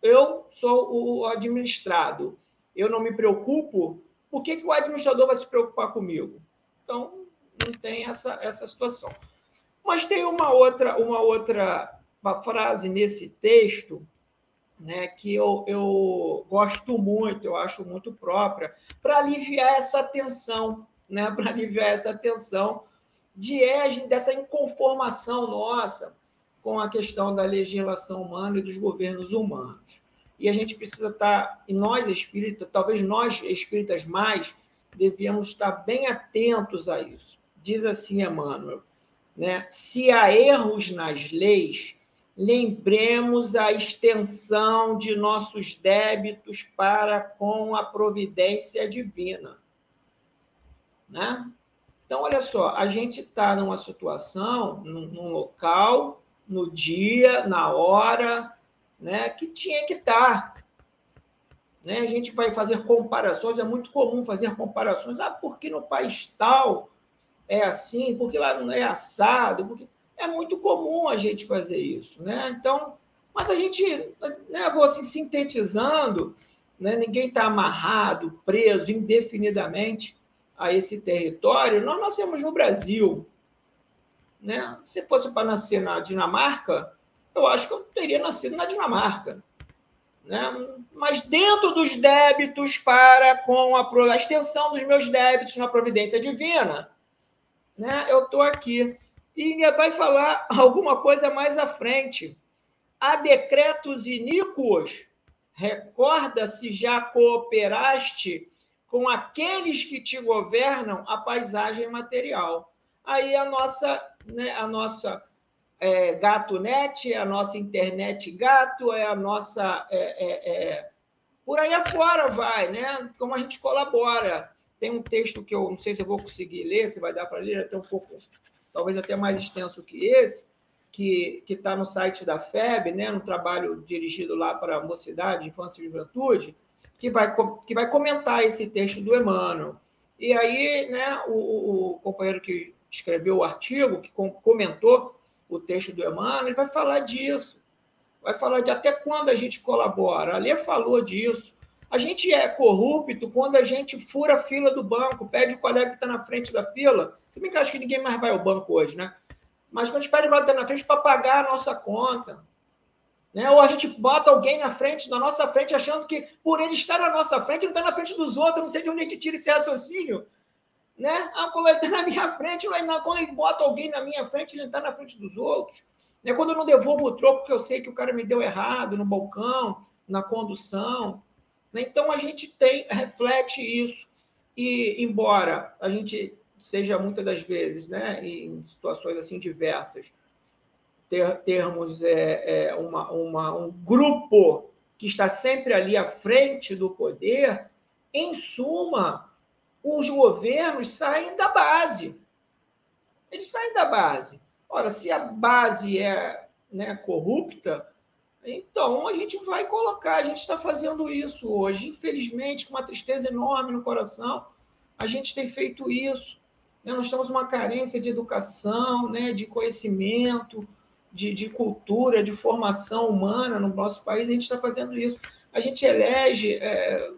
eu sou o administrado, eu não me preocupo, por que, que o administrador vai se preocupar comigo? Então, não tem essa, essa situação. Mas tem uma outra, uma outra uma frase nesse texto né, que eu, eu gosto muito, eu acho muito própria, para aliviar essa tensão, né, para aliviar essa tensão de dessa inconformação nossa com a questão da legislação humana e dos governos humanos. e a gente precisa estar, tá, e nós espíritas, talvez nós espíritas mais, devíamos estar bem atentos a isso. Diz assim Emmanuel, né? se há erros nas leis, lembremos a extensão de nossos débitos para com a providência divina. Né? Então, olha só, a gente está numa situação, num, num, local, no dia, na hora, né, que tinha que estar. Tá. Né? A gente vai fazer comparações, é muito comum fazer comparações. Ah, porque no país tal é assim, porque lá não é assado, porque é muito comum a gente fazer isso, né? Então, mas a gente, né, vou assim, sintetizando, né, ninguém está amarrado, preso indefinidamente a esse território. Nós nascemos no Brasil, né? Se fosse para nascer na Dinamarca, eu acho que eu teria nascido na Dinamarca. Né? Mas dentro dos débitos para com a, a extensão dos meus débitos na providência divina, né? eu estou aqui. E vai falar alguma coisa mais à frente. Há decretos iníquos. Recorda se já cooperaste com aqueles que te governam a paisagem material. Aí a nossa, né, a nossa é, Gato Net, é a nossa internet gato, é a nossa. É, é, é, por aí afora vai, né? Como a gente colabora. Tem um texto que eu não sei se eu vou conseguir ler, se vai dar para ler, até um pouco talvez até mais extenso que esse, que está no site da FEB, né, no trabalho dirigido lá para a mocidade, infância e juventude, que vai, que vai comentar esse texto do Emmanuel. E aí, né, o, o companheiro que escreveu o artigo, que comentou o texto do Emmanuel, ele vai falar disso. Vai falar de até quando a gente colabora. A Lê falou disso. A gente é corrupto quando a gente fura a fila do banco, pede o colega que está na frente da fila. Se bem que acho que ninguém mais vai ao banco hoje, né? Mas quando a gente pede o colega que está na frente para pagar a nossa conta. Né? Ou a gente bota alguém na frente, na nossa frente, achando que por ele estar na nossa frente, ele está na frente dos outros. não sei de onde a gente tira esse raciocínio. Né? Ah, quando ele está na minha frente, quando ele bota alguém na minha frente, ele está na frente dos outros. Né? Quando eu não devolvo o troco que eu sei que o cara me deu errado no balcão, na condução. Né? Então a gente tem, reflete isso. E embora a gente seja muitas das vezes, né, em situações assim diversas, ter, termos é, é, uma, uma, um grupo que está sempre ali à frente do poder, em suma, os governos saem da base. Eles saem da base. Ora, se a base é né, corrupta, então, a gente vai colocar, a gente está fazendo isso hoje, infelizmente, com uma tristeza enorme no coração, a gente tem feito isso. Né? Nós temos uma carência de educação, né? de conhecimento, de, de cultura, de formação humana no nosso país, a gente está fazendo isso. A gente elege, é,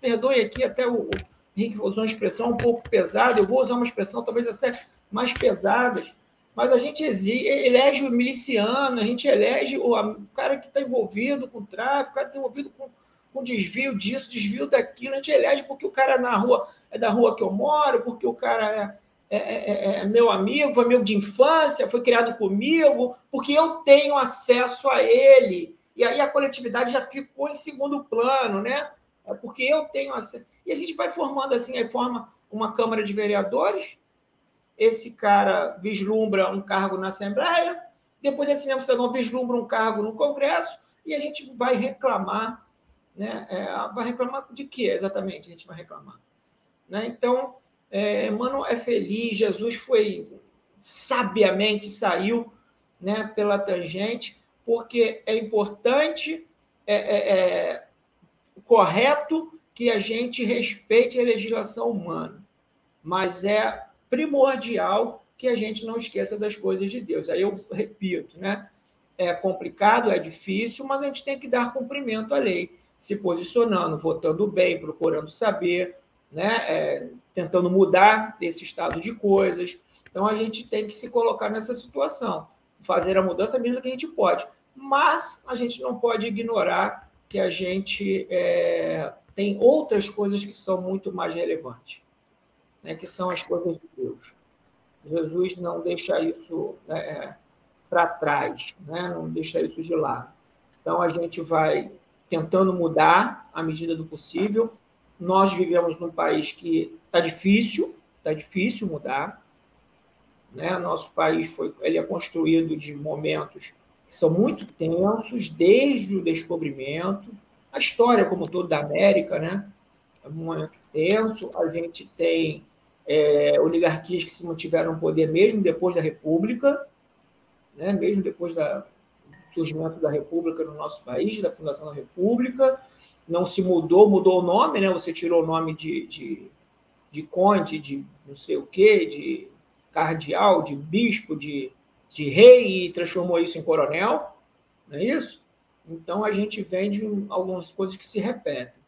perdoe aqui até o, o Henrique usou uma expressão um pouco pesada, eu vou usar uma expressão talvez até mais pesadas, mas a gente elege o miliciano, a gente elege o, cara que está envolvido com tráfico, o cara que está envolvido com, com desvio disso, desvio daquilo, a gente elege porque o cara é na rua é da rua que eu moro, porque o cara é, é, é, é meu amigo, foi amigo de infância, foi criado comigo, porque eu tenho acesso a ele. E aí a coletividade já ficou em segundo plano, né? É porque eu tenho acesso. E a gente vai formando assim, aí forma uma Câmara de Vereadores, esse cara vislumbra um cargo na Assembleia, depois esse mesmo cidadão vislumbra um cargo no Congresso, e a gente vai reclamar, né? É, vai reclamar de que exatamente a gente vai reclamar? Né? Então, é, Mano é feliz, Jesus foi sabiamente saiu né, pela tangente, porque é importante, é, é, é correto que a gente respeite a legislação humana, mas é primordial que a gente não esqueça das coisas de Deus. Aí eu repito, né? É complicado, é difícil, mas a gente tem que dar cumprimento à lei, se posicionando, votando bem, procurando saber, né? É, tentando mudar esse estado de coisas. Então a gente tem que se colocar nessa situação, fazer a mudança mesmo que a gente pode, mas a gente não pode ignorar que a gente é, tem outras coisas que são muito mais relevantes né, que são as coisas de Deus. Jesus não deixa isso né, para trás, né, não deixa isso de lado. Então, a gente vai tentando mudar à medida do possível. Nós vivemos num país que está difícil, está difícil mudar. Né? Nosso país foi, ele é construído de momentos que são muito tensos, desde o descobrimento, a história como todo da América, né? É um momento tenso. A gente tem é, oligarquias que se mantiveram no poder mesmo depois da República, né? mesmo depois do surgimento da República no nosso país, da fundação da República. Não se mudou, mudou o nome, né? Você tirou o nome de, de, de conde, de não sei o quê, de cardeal, de bispo, de, de rei e transformou isso em coronel, não é isso? Então a gente vem de algumas coisas que se repetem.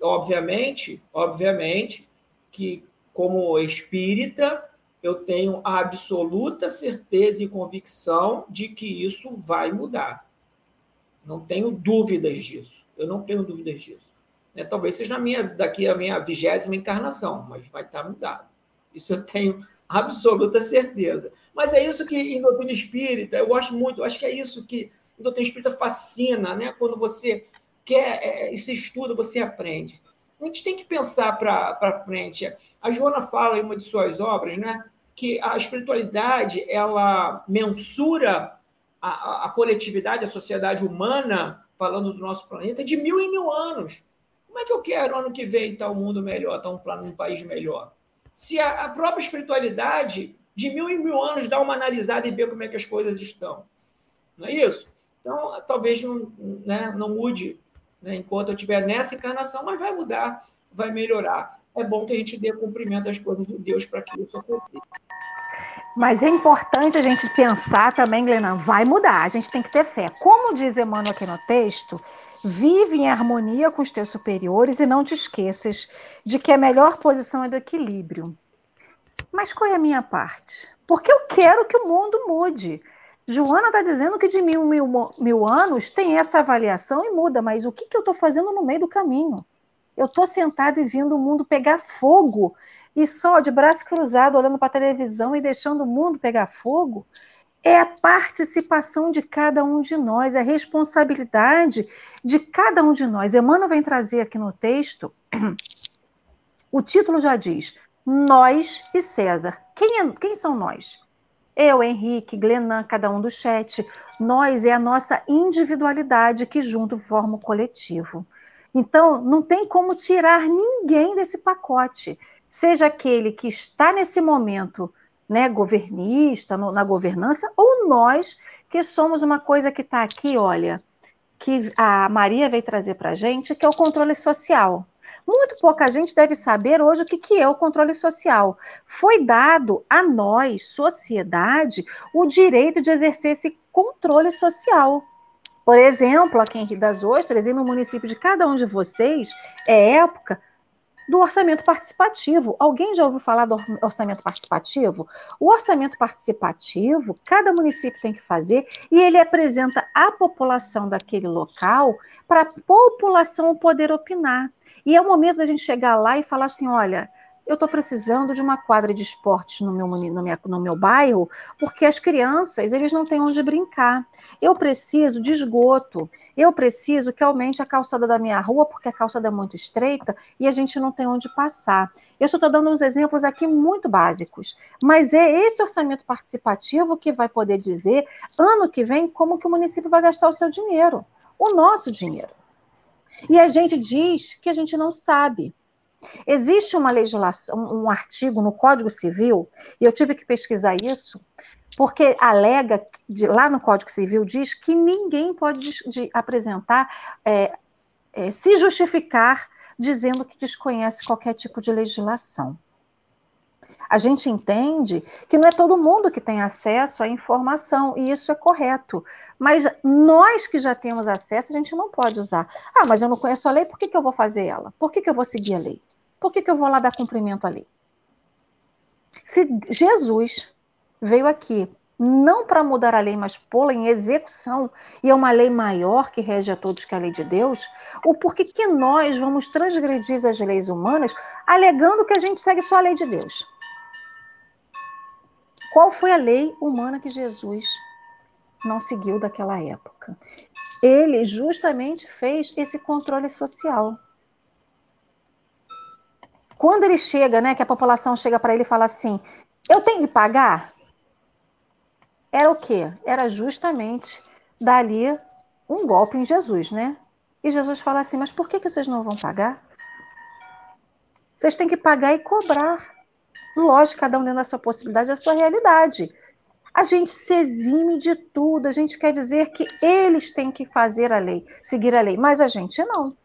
Obviamente, obviamente que como espírita eu tenho a absoluta certeza e convicção de que isso vai mudar. Não tenho dúvidas disso. Eu não tenho dúvidas disso. É, talvez seja a minha, daqui a minha vigésima encarnação, mas vai estar mudado. Isso eu tenho absoluta certeza. Mas é isso que em doutrina espírita eu gosto muito. Eu acho que é isso que em doutrina espírita fascina, né? Quando você quer, é, você estuda, você aprende. A gente tem que pensar para frente. A Joana fala em uma de suas obras, né? que a espiritualidade ela mensura a, a, coletividade, a sociedade humana, falando do nosso planeta, de mil em mil anos. Como é que eu quero ano que vem estar um mundo melhor, estar um, plano, um país melhor? Se a, a própria espiritualidade, de mil em mil anos, dá uma analisada e vê como é que as coisas estão. Não é isso? Então, talvez não, né, não mude né, enquanto eu estiver nessa encarnação, mas vai mudar, vai melhorar é bom que a gente dê cumprimento às coisas de Deus para que isso aconteça. Mas é importante a gente pensar também, Glenã, vai mudar, a gente tem que ter fé. Como diz Emmanuel aqui no texto, vive em harmonia com os teus superiores e não te esqueças de que a melhor posição é do equilíbrio. Mas qual é a minha parte? Porque eu quero que o mundo mude. Joana está dizendo que de mil, mil, mil anos tem essa avaliação e muda, mas o que, que eu estou fazendo no meio do caminho? Eu estou sentado e vendo o mundo pegar fogo e só de braço cruzado olhando para a televisão e deixando o mundo pegar fogo. É a participação de cada um de nós, é a responsabilidade de cada um de nós. Emmanuel vem trazer aqui no texto, o título já diz: Nós e César. Quem, é, quem são nós? Eu, Henrique, Glenan, cada um do chat. Nós é a nossa individualidade que junto forma o coletivo. Então, não tem como tirar ninguém desse pacote, seja aquele que está nesse momento né, governista, no, na governança, ou nós que somos uma coisa que está aqui, olha, que a Maria veio trazer para a gente, que é o controle social. Muito pouca gente deve saber hoje o que, que é o controle social. Foi dado a nós, sociedade, o direito de exercer esse controle social. Por exemplo, aqui em Rio das Ostras e no município de cada um de vocês, é época do orçamento participativo. Alguém já ouviu falar do orçamento participativo? O orçamento participativo, cada município tem que fazer e ele apresenta a população daquele local para a população poder opinar. E é o momento da gente chegar lá e falar assim: olha, eu estou precisando de uma quadra de esportes no meu, no, minha, no meu bairro, porque as crianças, eles não têm onde brincar. Eu preciso de esgoto, eu preciso que aumente a calçada da minha rua, porque a calçada é muito estreita e a gente não tem onde passar. Eu estou dando uns exemplos aqui muito básicos, mas é esse orçamento participativo que vai poder dizer, ano que vem, como que o município vai gastar o seu dinheiro, o nosso dinheiro. E a gente diz que a gente não sabe. Existe uma legislação, um artigo no Código Civil, e eu tive que pesquisar isso, porque alega, de, lá no Código Civil diz que ninguém pode de, apresentar, é, é, se justificar dizendo que desconhece qualquer tipo de legislação. A gente entende que não é todo mundo que tem acesso à informação, e isso é correto. Mas nós que já temos acesso, a gente não pode usar. Ah, mas eu não conheço a lei, por que, que eu vou fazer ela? Por que, que eu vou seguir a lei? Por que, que eu vou lá dar cumprimento ali? Se Jesus veio aqui não para mudar a lei, mas pô-la em execução, e é uma lei maior que rege a todos que é a lei de Deus, o porquê que nós vamos transgredir as leis humanas alegando que a gente segue só a lei de Deus? Qual foi a lei humana que Jesus não seguiu daquela época? ele justamente fez esse controle social. Quando ele chega, né, que a população chega para ele e fala assim: "Eu tenho que pagar?" Era o quê? Era justamente dali um golpe em Jesus, né? E Jesus fala assim: "Mas por que que vocês não vão pagar?" Vocês têm que pagar e cobrar. Lógico, cada um dentro da sua possibilidade, da sua realidade. A gente se exime de tudo, a gente quer dizer que eles têm que fazer a lei, seguir a lei, mas a gente não.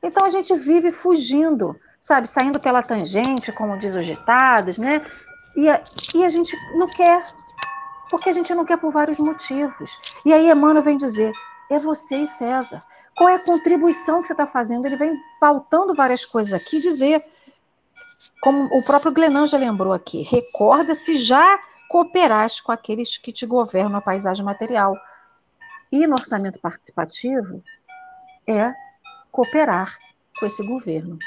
Então a gente vive fugindo, sabe, saindo pela tangente, como diz os ditados, né? E a, e a gente não quer, porque a gente não quer por vários motivos. E aí Emmanuel vem dizer: é você e César. Qual é a contribuição que você está fazendo? Ele vem pautando várias coisas aqui, dizer, como o próprio Glenan já lembrou aqui, recorda-se já cooperaste com aqueles que te governam a paisagem material. E no orçamento participativo é cooperar com esse governo.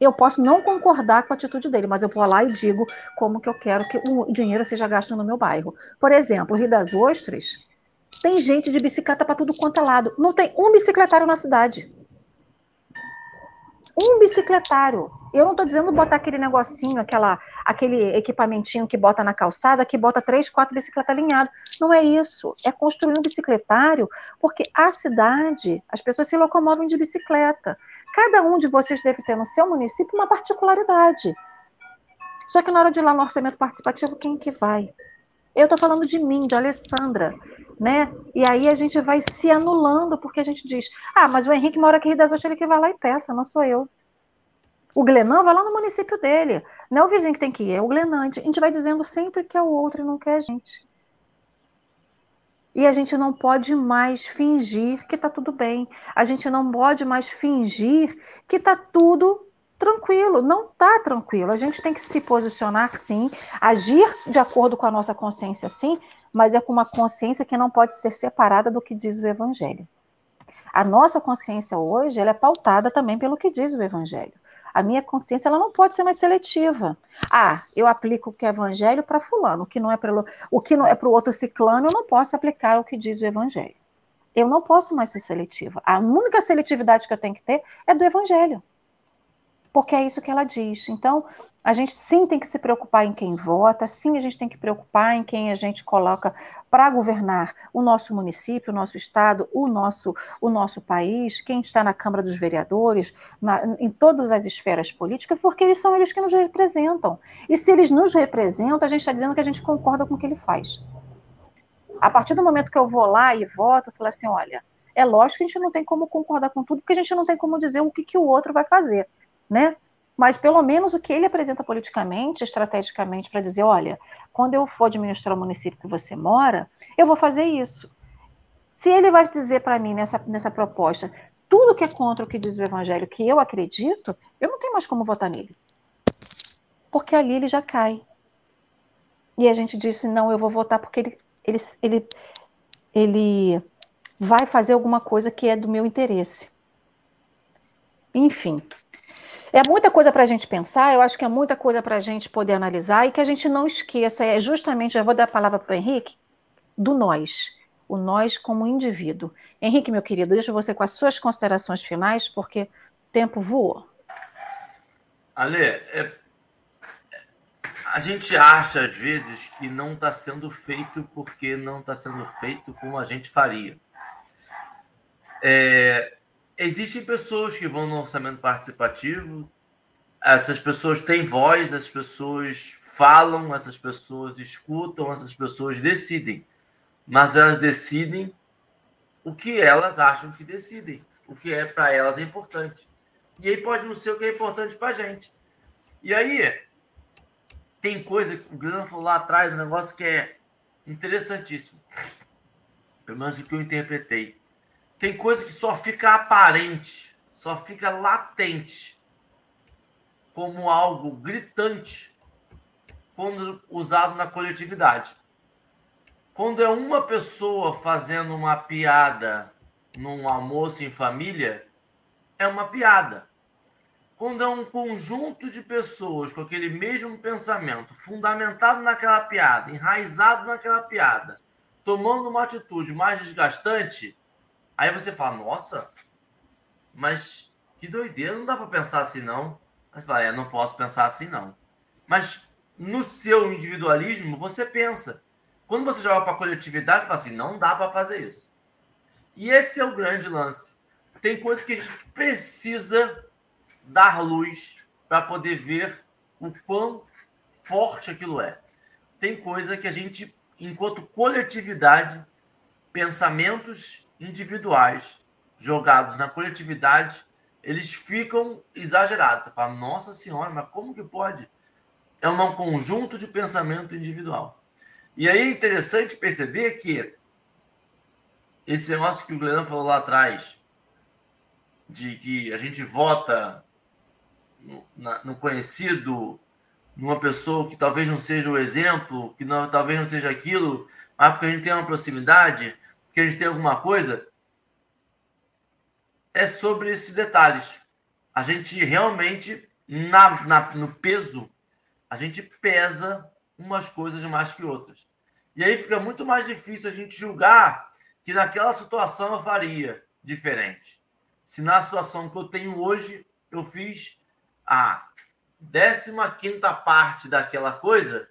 Eu posso não concordar com a atitude dele, mas eu vou lá e digo como que eu quero que o dinheiro seja gasto no meu bairro. Por exemplo, Rio das Ostras tem gente de bicicleta para tudo quanto é lado. Não tem um bicicletário na cidade. Um bicicletário. Eu não estou dizendo botar aquele negocinho, aquela, aquele equipamentinho que bota na calçada, que bota três, quatro bicicletas alinhadas. Não é isso. É construir um bicicletário, porque a cidade, as pessoas se locomovem de bicicleta. Cada um de vocês deve ter no seu município uma particularidade. Só que na hora de ir lá no orçamento participativo, quem que vai? Eu estou falando de mim, de Alessandra, né? E aí a gente vai se anulando, porque a gente diz, ah, mas o Henrique mora aqui em Rio das Ostras, ele que vai lá e peça, não sou eu. O Glenan vai lá no município dele. Não é o vizinho que tem que ir, é o Glenan. A gente vai dizendo sempre que é o outro e não quer a gente. E a gente não pode mais fingir que está tudo bem. A gente não pode mais fingir que está tudo tranquilo. Não está tranquilo. A gente tem que se posicionar sim, agir de acordo com a nossa consciência sim, mas é com uma consciência que não pode ser separada do que diz o Evangelho. A nossa consciência hoje ela é pautada também pelo que diz o Evangelho a minha consciência ela não pode ser mais seletiva. Ah, eu aplico o que é evangelho para fulano, o que não é para o que não é para o outro ciclano, eu não posso aplicar o que diz o evangelho. Eu não posso mais ser seletiva. A única seletividade que eu tenho que ter é do evangelho porque é isso que ela diz. Então, a gente sim tem que se preocupar em quem vota, sim a gente tem que preocupar em quem a gente coloca para governar o nosso município, o nosso estado, o nosso, o nosso país, quem está na Câmara dos Vereadores, na, em todas as esferas políticas, porque eles são eles que nos representam. E se eles nos representam, a gente está dizendo que a gente concorda com o que ele faz. A partir do momento que eu vou lá e voto, eu falo assim, olha, é lógico que a gente não tem como concordar com tudo, porque a gente não tem como dizer o que, que o outro vai fazer né? Mas pelo menos o que ele apresenta politicamente, estrategicamente, para dizer, olha, quando eu for administrar o município que você mora, eu vou fazer isso. Se ele vai dizer para mim nessa, nessa proposta tudo que é contra o que diz o evangelho, que eu acredito, eu não tenho mais como votar nele. Porque ali ele já cai. E a gente disse, não, eu vou votar porque ele, ele, ele, ele vai fazer alguma coisa que é do meu interesse. Enfim, é muita coisa para a gente pensar, eu acho que é muita coisa para a gente poder analisar e que a gente não esqueça, é justamente, já vou dar a palavra para o Henrique, do nós, o nós como indivíduo. Henrique, meu querido, deixa você com as suas considerações finais, porque o tempo voou. Ale, é, a gente acha às vezes que não está sendo feito porque não está sendo feito como a gente faria. É, existem pessoas que vão no orçamento participativo, essas pessoas têm voz, essas pessoas falam, essas pessoas escutam, essas pessoas decidem. Mas elas decidem o que elas acham que decidem, o que é para elas é importante. E aí pode não ser o que é importante para a gente. E aí, tem coisa que o Guilherme falou lá atrás, um negócio que é interessantíssimo. Pelo menos o que eu interpretei tem coisa que só fica aparente, só fica latente, como algo gritante, quando usado na coletividade. Quando é uma pessoa fazendo uma piada num almoço em família, é uma piada. Quando é um conjunto de pessoas com aquele mesmo pensamento, fundamentado naquela piada, enraizado naquela piada, tomando uma atitude mais desgastante, aí você fala, nossa, mas que doideira, não dá para pensar assim não. Aí você fala, é, não posso pensar assim não. Mas no seu individualismo, você pensa. Quando você joga para a coletividade, você fala assim, não dá para fazer isso. E esse é o grande lance. Tem coisas que a gente precisa dar luz para poder ver o quão forte aquilo é. Tem coisa que a gente, enquanto coletividade, pensamentos individuais jogados na coletividade, eles ficam exagerados. Você fala, nossa senhora, mas como que pode? É um conjunto de pensamento individual. E aí é interessante perceber que esse negócio que o Glenn falou lá atrás, de que a gente vota no, na, no conhecido, numa pessoa que talvez não seja o exemplo, que não, talvez não seja aquilo, mas porque a gente tem uma proximidade, porque a gente tem alguma coisa, é sobre esses detalhes. A gente realmente, na, na, no peso, a gente pesa umas coisas mais que outras. E aí fica muito mais difícil a gente julgar que naquela situação eu faria diferente. Se na situação que eu tenho hoje eu fiz a 15 parte daquela coisa,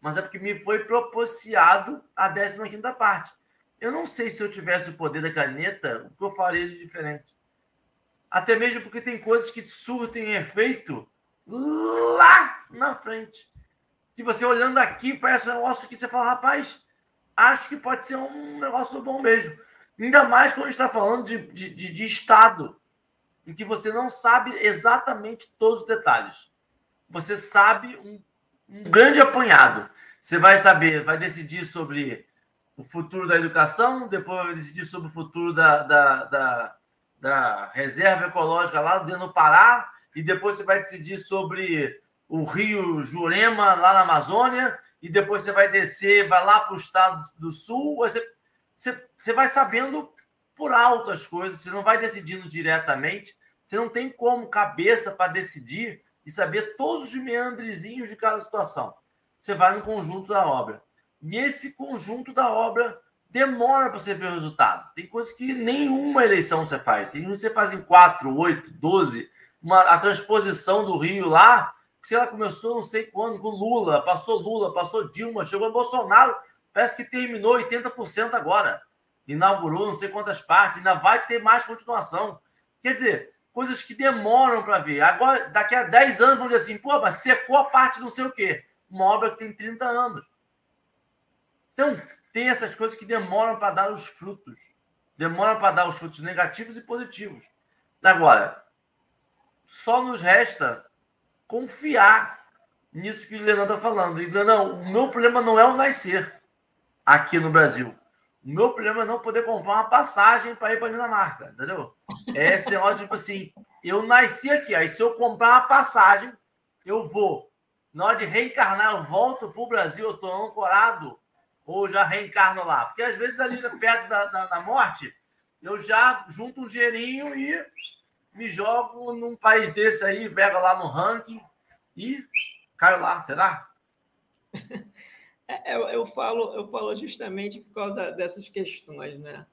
mas é porque me foi propiciado a 15 parte. Eu não sei se eu tivesse o poder da caneta, o que eu faria de diferente. Até mesmo porque tem coisas que surtem efeito lá na frente. Que você olhando aqui, parece um negócio que você fala, rapaz, acho que pode ser um negócio bom mesmo. Ainda mais quando está falando de, de, de, de Estado, em que você não sabe exatamente todos os detalhes. Você sabe um, um grande apanhado. Você vai saber, vai decidir sobre o futuro da educação, depois vai decidir sobre o futuro da, da, da, da reserva ecológica lá dentro do Pará, e depois você vai decidir sobre o rio Jurema, lá na Amazônia, e depois você vai descer, vai lá para o estado do sul, você, você, você vai sabendo por alto as coisas, você não vai decidindo diretamente, você não tem como cabeça para decidir e saber todos os meandrezinhos de cada situação. Você vai no conjunto da obra. E esse conjunto da obra demora para você ver o resultado. Tem coisas que nenhuma eleição você faz. Tem você faz em 4, 8, 12. Uma, a transposição do Rio lá, sei lá, começou não sei quando, com Lula, passou Lula, passou Dilma, chegou Bolsonaro, parece que terminou 80% agora. Inaugurou não sei quantas partes, ainda vai ter mais continuação. Quer dizer, coisas que demoram para ver. Agora, daqui a 10 anos, vamos dizer assim, pô, mas secou a parte não sei o quê. Uma obra que tem 30 anos. Então, tem essas coisas que demoram para dar os frutos. Demoram para dar os frutos negativos e positivos. Agora, só nos resta confiar nisso que o Leandro está falando. E, o meu problema não é o nascer aqui no Brasil. O meu problema é não poder comprar uma passagem para ir para Dinamarca, entendeu? É esse tipo assim, eu nasci aqui, aí se eu comprar uma passagem, eu vou. Na hora de reencarnar, eu volto para o Brasil, eu estou ancorado, ou já reencarno lá. Porque às vezes ali perto da, da, da morte, eu já junto um dinheirinho e me jogo num país desse aí, pega lá no ranking e caio lá, será? É, eu, eu, falo, eu falo justamente por causa dessas questões, né?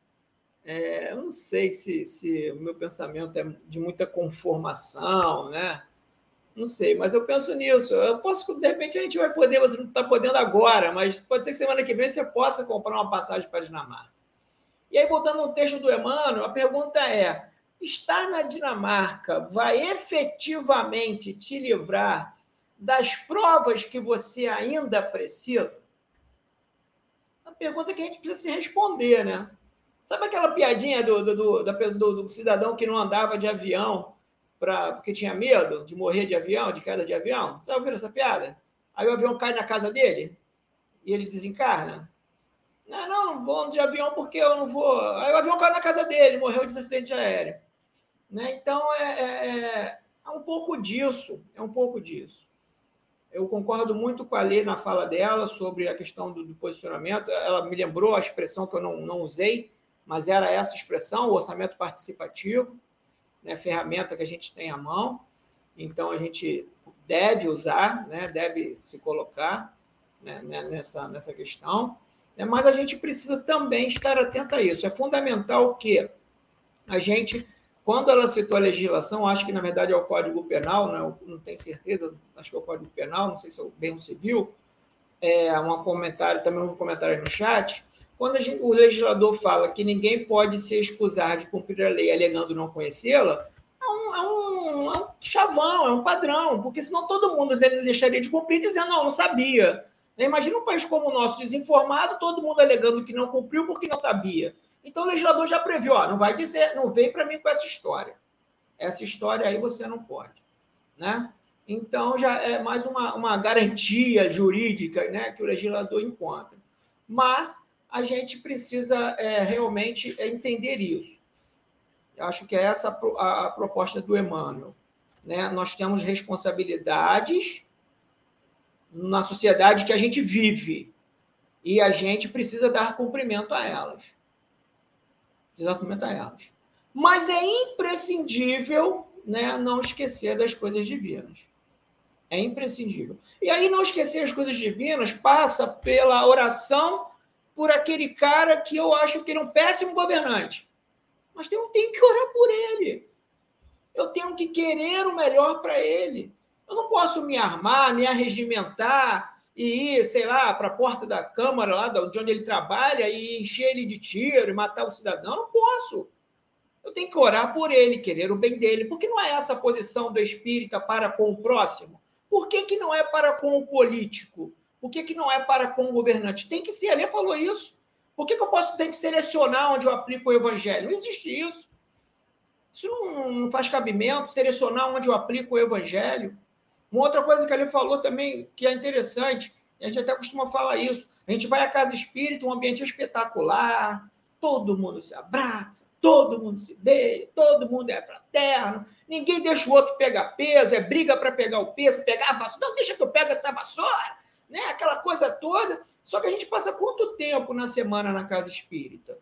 É, eu não sei se, se o meu pensamento é de muita conformação, né? Não sei, mas eu penso nisso. Eu posso, de repente, a gente vai poder, você não está podendo agora, mas pode ser que semana que vem você possa comprar uma passagem para a Dinamarca. E aí, voltando ao texto do Emmanuel, a pergunta é: estar na Dinamarca vai efetivamente te livrar das provas que você ainda precisa? É uma pergunta que a gente precisa se responder, né? Sabe aquela piadinha do, do, do, do, do cidadão que não andava de avião pra, porque tinha medo de morrer de avião, de queda de avião? Você já ouviu essa piada? Aí o avião cai na casa dele e ele desencarna. Não, não, não vou de avião porque eu não vou. Aí o avião cai na casa dele, morreu de acidente aéreo. Né? Então, é, é, é, é um pouco disso, é um pouco disso. Eu concordo muito com a Lê na fala dela sobre a questão do, do, posicionamento. Ela me lembrou a expressão que eu não, não usei, mas era essa expressão, o orçamento participativo, né, ferramenta que a gente tem à mão. Então, a gente deve usar, né, deve se colocar né, né nessa, nessa questão. Né? Mas a gente precisa também estar atento a isso. É fundamental que a gente, quando ela citou a legislação, acho que na verdade é o Código Penal, né? não tenho certeza, acho que é o Código Penal, não sei se é o bem civil, é um comentário, também um comentário no chat. Quando gente, o legislador fala que ninguém pode se excusar de cumprir a lei alegando não conhecê-la, é um, é, um, é um chavão, é um padrão, porque senão todo mundo deixaria de cumprir dizendo, não, não sabia. Né? Imagina um país como o nosso, desinformado, todo mundo alegando que não cumpriu porque não sabia. Então o legislador já previu, ó, não vai dizer, não vem para mim com essa história. Essa história aí você não pode. Né? Então já é mais uma, uma garantia jurídica né, que o legislador encontra. Mas a gente precisa é, realmente entender isso. Acho que é essa a, proposta do Emmanuel. Né? Nós temos responsabilidades na sociedade que a gente vive. E a gente precisa dar cumprimento a elas. Precisa cumprimento a elas. Mas é imprescindível né, não esquecer das coisas divinas. É imprescindível. E aí, não esquecer as coisas divinas passa pela oração por aquele cara que eu acho que ele é um péssimo governante. Mas eu tenho que orar por ele. Eu tenho que querer o melhor para ele. Eu não posso me armar, me arregimentar e ir, sei lá, para a porta da Câmara, lá de onde ele trabalha, e encher ele de tiro e matar o cidadão. Eu não posso. Eu tenho que orar por ele, querer o bem dele. Por que não é essa a posição do espírita para com o próximo? Por que, que não é para com o político? Por que, que não é para com o governante? Tem que ser, Lê falou isso. Por que, que eu posso ter que selecionar onde eu aplico o evangelho? Não existe isso. Isso não, não faz cabimento, selecionar onde eu aplico o evangelho. Uma outra coisa que ele falou também, que é interessante, a gente até costuma falar isso, a gente vai à casa espírita, um ambiente espetacular, todo mundo se abraça, todo mundo se beija, todo mundo é fraterno, ninguém deixa o outro pegar peso, é briga para pegar o peso, pegar a vassoura, não deixa que eu pegue essa vassoura, né? aquela coisa toda. Só que a gente passa quanto tempo na semana na casa espírita?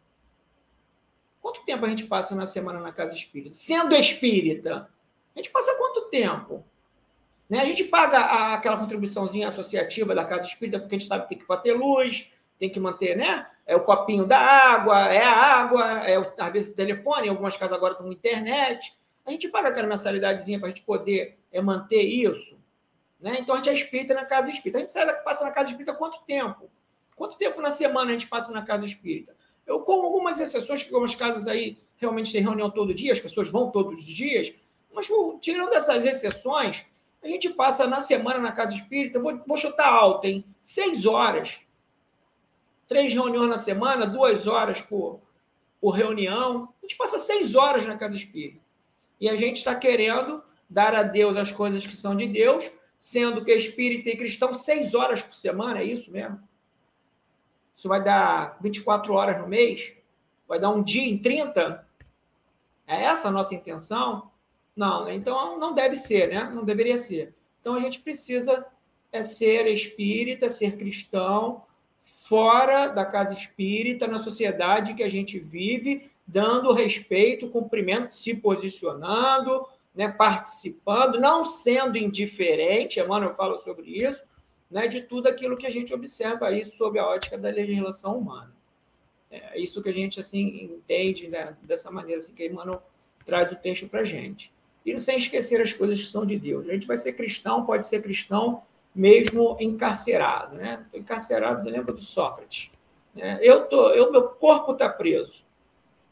Quanto tempo a gente passa na semana na casa espírita? Sendo espírita, a gente passa quanto tempo? Né? A gente paga a, aquela contribuiçãozinha associativa da casa espírita, porque a gente sabe que tem que bater luz, tem que manter né? é o copinho da água, é a água, é o, às vezes o telefone, em algumas casas agora estão com internet. A gente paga aquela mensalidadezinha para a gente poder é, manter isso. Né? Então a gente é espírita na casa espírita. A gente sai, passa na casa espírita quanto tempo? Quanto tempo na semana a gente passa na casa espírita? Eu, com algumas exceções, que algumas casas aí realmente têm reunião todo dia, as pessoas vão todos os dias, mas tirando essas exceções, a gente passa na semana na casa espírita, vou, vou chutar alto, hein? Seis horas. Três reuniões na semana, duas horas por, por reunião. A gente passa seis horas na casa espírita. E a gente está querendo dar a Deus as coisas que são de Deus, sendo que espírita e cristão, seis horas por semana, é isso mesmo? Isso vai dar 24 horas no mês? Vai dar um dia em 30? É essa a nossa intenção? Não, né? então não deve ser, né? Não deveria ser. Então a gente precisa é ser espírita, ser cristão, fora da casa espírita, na sociedade que a gente vive, dando respeito, cumprimento, se posicionando, né, participando, não sendo indiferente, Emmanuel fala sobre isso, né, de tudo aquilo que a gente observa aí sob a ótica da legislação humana. É isso que a gente assim entende né, dessa maneira assim, que Emmanuel traz o texto para a gente e sem esquecer as coisas que são de Deus. A gente vai ser cristão, pode ser cristão mesmo encarcerado, né? Encarcerado, lembra do Sócrates. Né? Eu tô, eu, meu corpo está preso,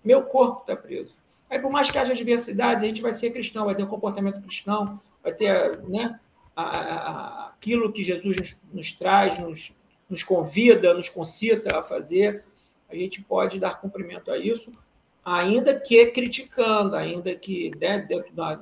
meu corpo está preso. Aí, por mais que haja diversidades, a gente vai ser cristão, vai ter um comportamento cristão, vai ter, né? A, a, aquilo que Jesus nos, nos traz, nos, nos convida, nos concita a fazer, a gente pode dar cumprimento a isso ainda que criticando, ainda que né, dentro da,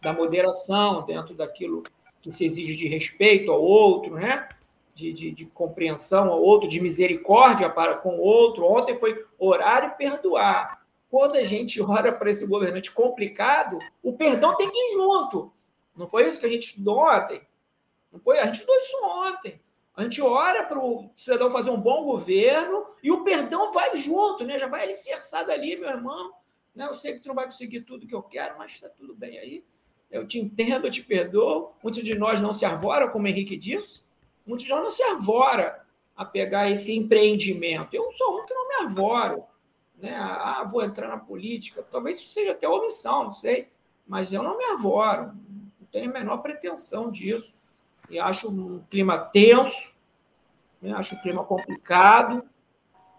da moderação, dentro daquilo que se exige de respeito ao outro, né? De, de, de, compreensão ao outro, de misericórdia para com o outro. Ontem foi orar e perdoar. Quando a gente ora para esse governante complicado, o perdão tem que ir junto. Não foi isso que a gente estudou ontem? Não foi? A gente estudou isso ontem. A gente ora para o cidadão fazer um bom governo e o perdão vai junto, né? Já vai alicerçado ali, meu irmão. Né? Eu sei que tu não vai conseguir tudo que eu quero, mas está tudo bem aí. Eu te entendo, eu te perdoo. Muitos de nós não se arvora, como o Henrique disse. Muitos de nós não se arvora. a pegar esse empreendimento. Eu sou um que não me avoro. Né? Ah, vou entrar na política. Talvez isso seja até omissão, não sei. Mas eu não me avoro. Não tenho a menor pretensão disso. E acho um clima tenso, né? acho um clima complicado,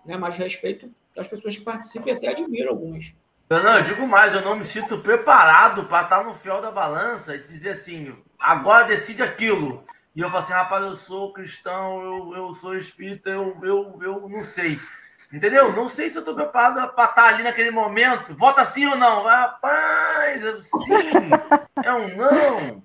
né? mas respeito as pessoas que participam e até admiro algumas. Eu não, eu digo mais, eu não me sinto preparado para estar no fiel da balança e dizer assim, agora decide aquilo. E eu falo assim, rapaz, eu sou cristão, eu, eu sou espírita, eu, eu, eu não sei. Entendeu? Não sei se eu estou preparado para estar ali naquele momento. Vota sim ou não? Rapaz, sim. É um não.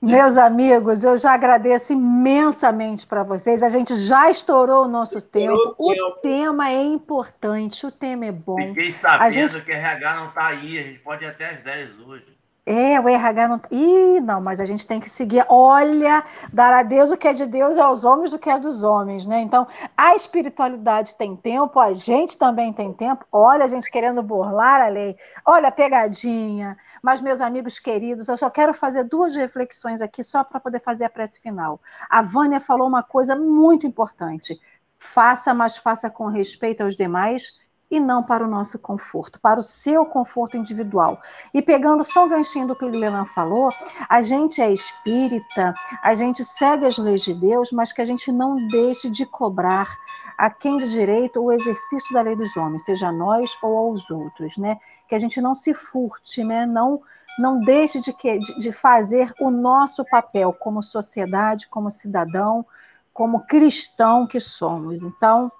Meus amigos, eu já agradeço imensamente para vocês. A gente já estourou o nosso tempo. O tema é importante, o tema é bom. Fiquei sabendo a gente... que RH não está aí. A gente pode ir até às 10 hoje. É, o RH não. Ih, não, mas a gente tem que seguir. Olha, dar a Deus o que é de Deus, aos homens o que é dos homens, né? Então, a espiritualidade tem tempo, a gente também tem tempo. Olha, a gente querendo burlar a lei. Olha pegadinha. Mas, meus amigos queridos, eu só quero fazer duas reflexões aqui, só para poder fazer a prece final. A Vânia falou uma coisa muito importante. Faça, mas faça com respeito aos demais e não para o nosso conforto, para o seu conforto individual. E pegando só o ganchinho do que o Lelan falou, a gente é espírita, a gente segue as leis de Deus, mas que a gente não deixe de cobrar a quem de direito o exercício da lei dos homens, seja nós ou aos outros, né? Que a gente não se furte, né? Não não deixe de, que, de fazer o nosso papel como sociedade, como cidadão, como cristão que somos. Então,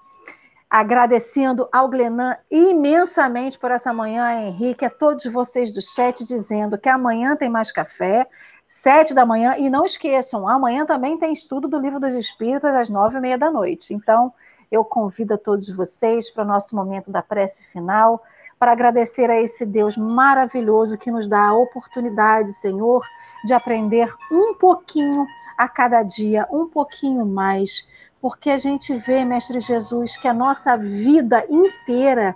agradecendo ao Glenan imensamente por essa manhã, Henrique, a todos vocês do chat, dizendo que amanhã tem mais café, sete da manhã, e não esqueçam, amanhã também tem estudo do Livro dos Espíritos às nove e meia da noite. Então, eu convido a todos vocês para o nosso momento da prece final, para agradecer a esse Deus maravilhoso que nos dá a oportunidade, Senhor, de aprender um pouquinho a cada dia, um pouquinho mais porque a gente vê, Mestre Jesus, que a nossa vida inteira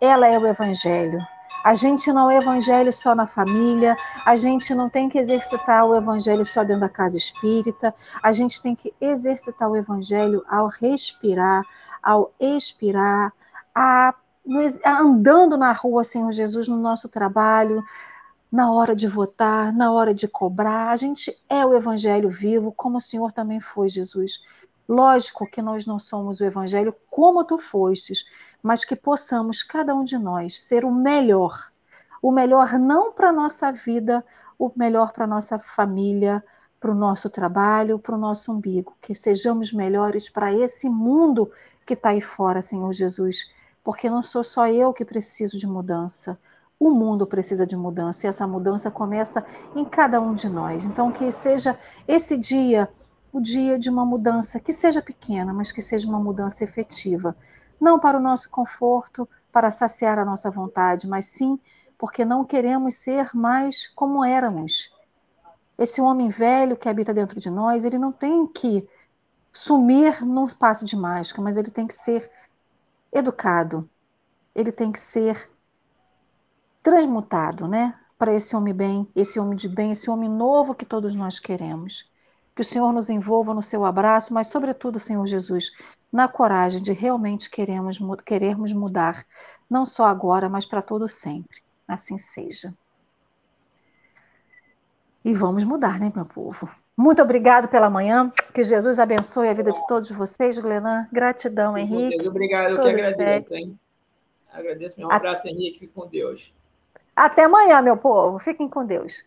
ela é o Evangelho. A gente não é evangelho só na família, a gente não tem que exercitar o evangelho só dentro da casa espírita, a gente tem que exercitar o evangelho ao respirar, ao expirar, a, andando na rua, Senhor Jesus, no nosso trabalho, na hora de votar, na hora de cobrar. A gente é o evangelho vivo, como o Senhor também foi, Jesus. Lógico que nós não somos o evangelho como tu fostes, mas que possamos, cada um de nós, ser o melhor. O melhor não para a nossa vida, o melhor para a nossa família, para o nosso trabalho, para o nosso umbigo. Que sejamos melhores para esse mundo que está aí fora, Senhor Jesus. Porque não sou só eu que preciso de mudança. O mundo precisa de mudança e essa mudança começa em cada um de nós. Então, que seja esse dia o dia de uma mudança, que seja pequena, mas que seja uma mudança efetiva. Não para o nosso conforto, para saciar a nossa vontade, mas sim porque não queremos ser mais como éramos. Esse homem velho que habita dentro de nós, ele não tem que sumir num passe de mágica, mas ele tem que ser educado, ele tem que ser transmutado, né? Para esse homem bem, esse homem de bem, esse homem novo que todos nós queremos. Que o Senhor nos envolva no seu abraço, mas, sobretudo, Senhor Jesus, na coragem de realmente queremos, querermos mudar, não só agora, mas para todo sempre. Assim seja. E vamos mudar, né, meu povo? Muito obrigado pela manhã. Que Jesus abençoe a vida de todos vocês, Glenan. Gratidão, Henrique. Obrigado, eu que agradeço, hein? Agradeço, meu um abraço, Henrique. Fique com Deus. Até amanhã, meu povo. Fiquem com Deus.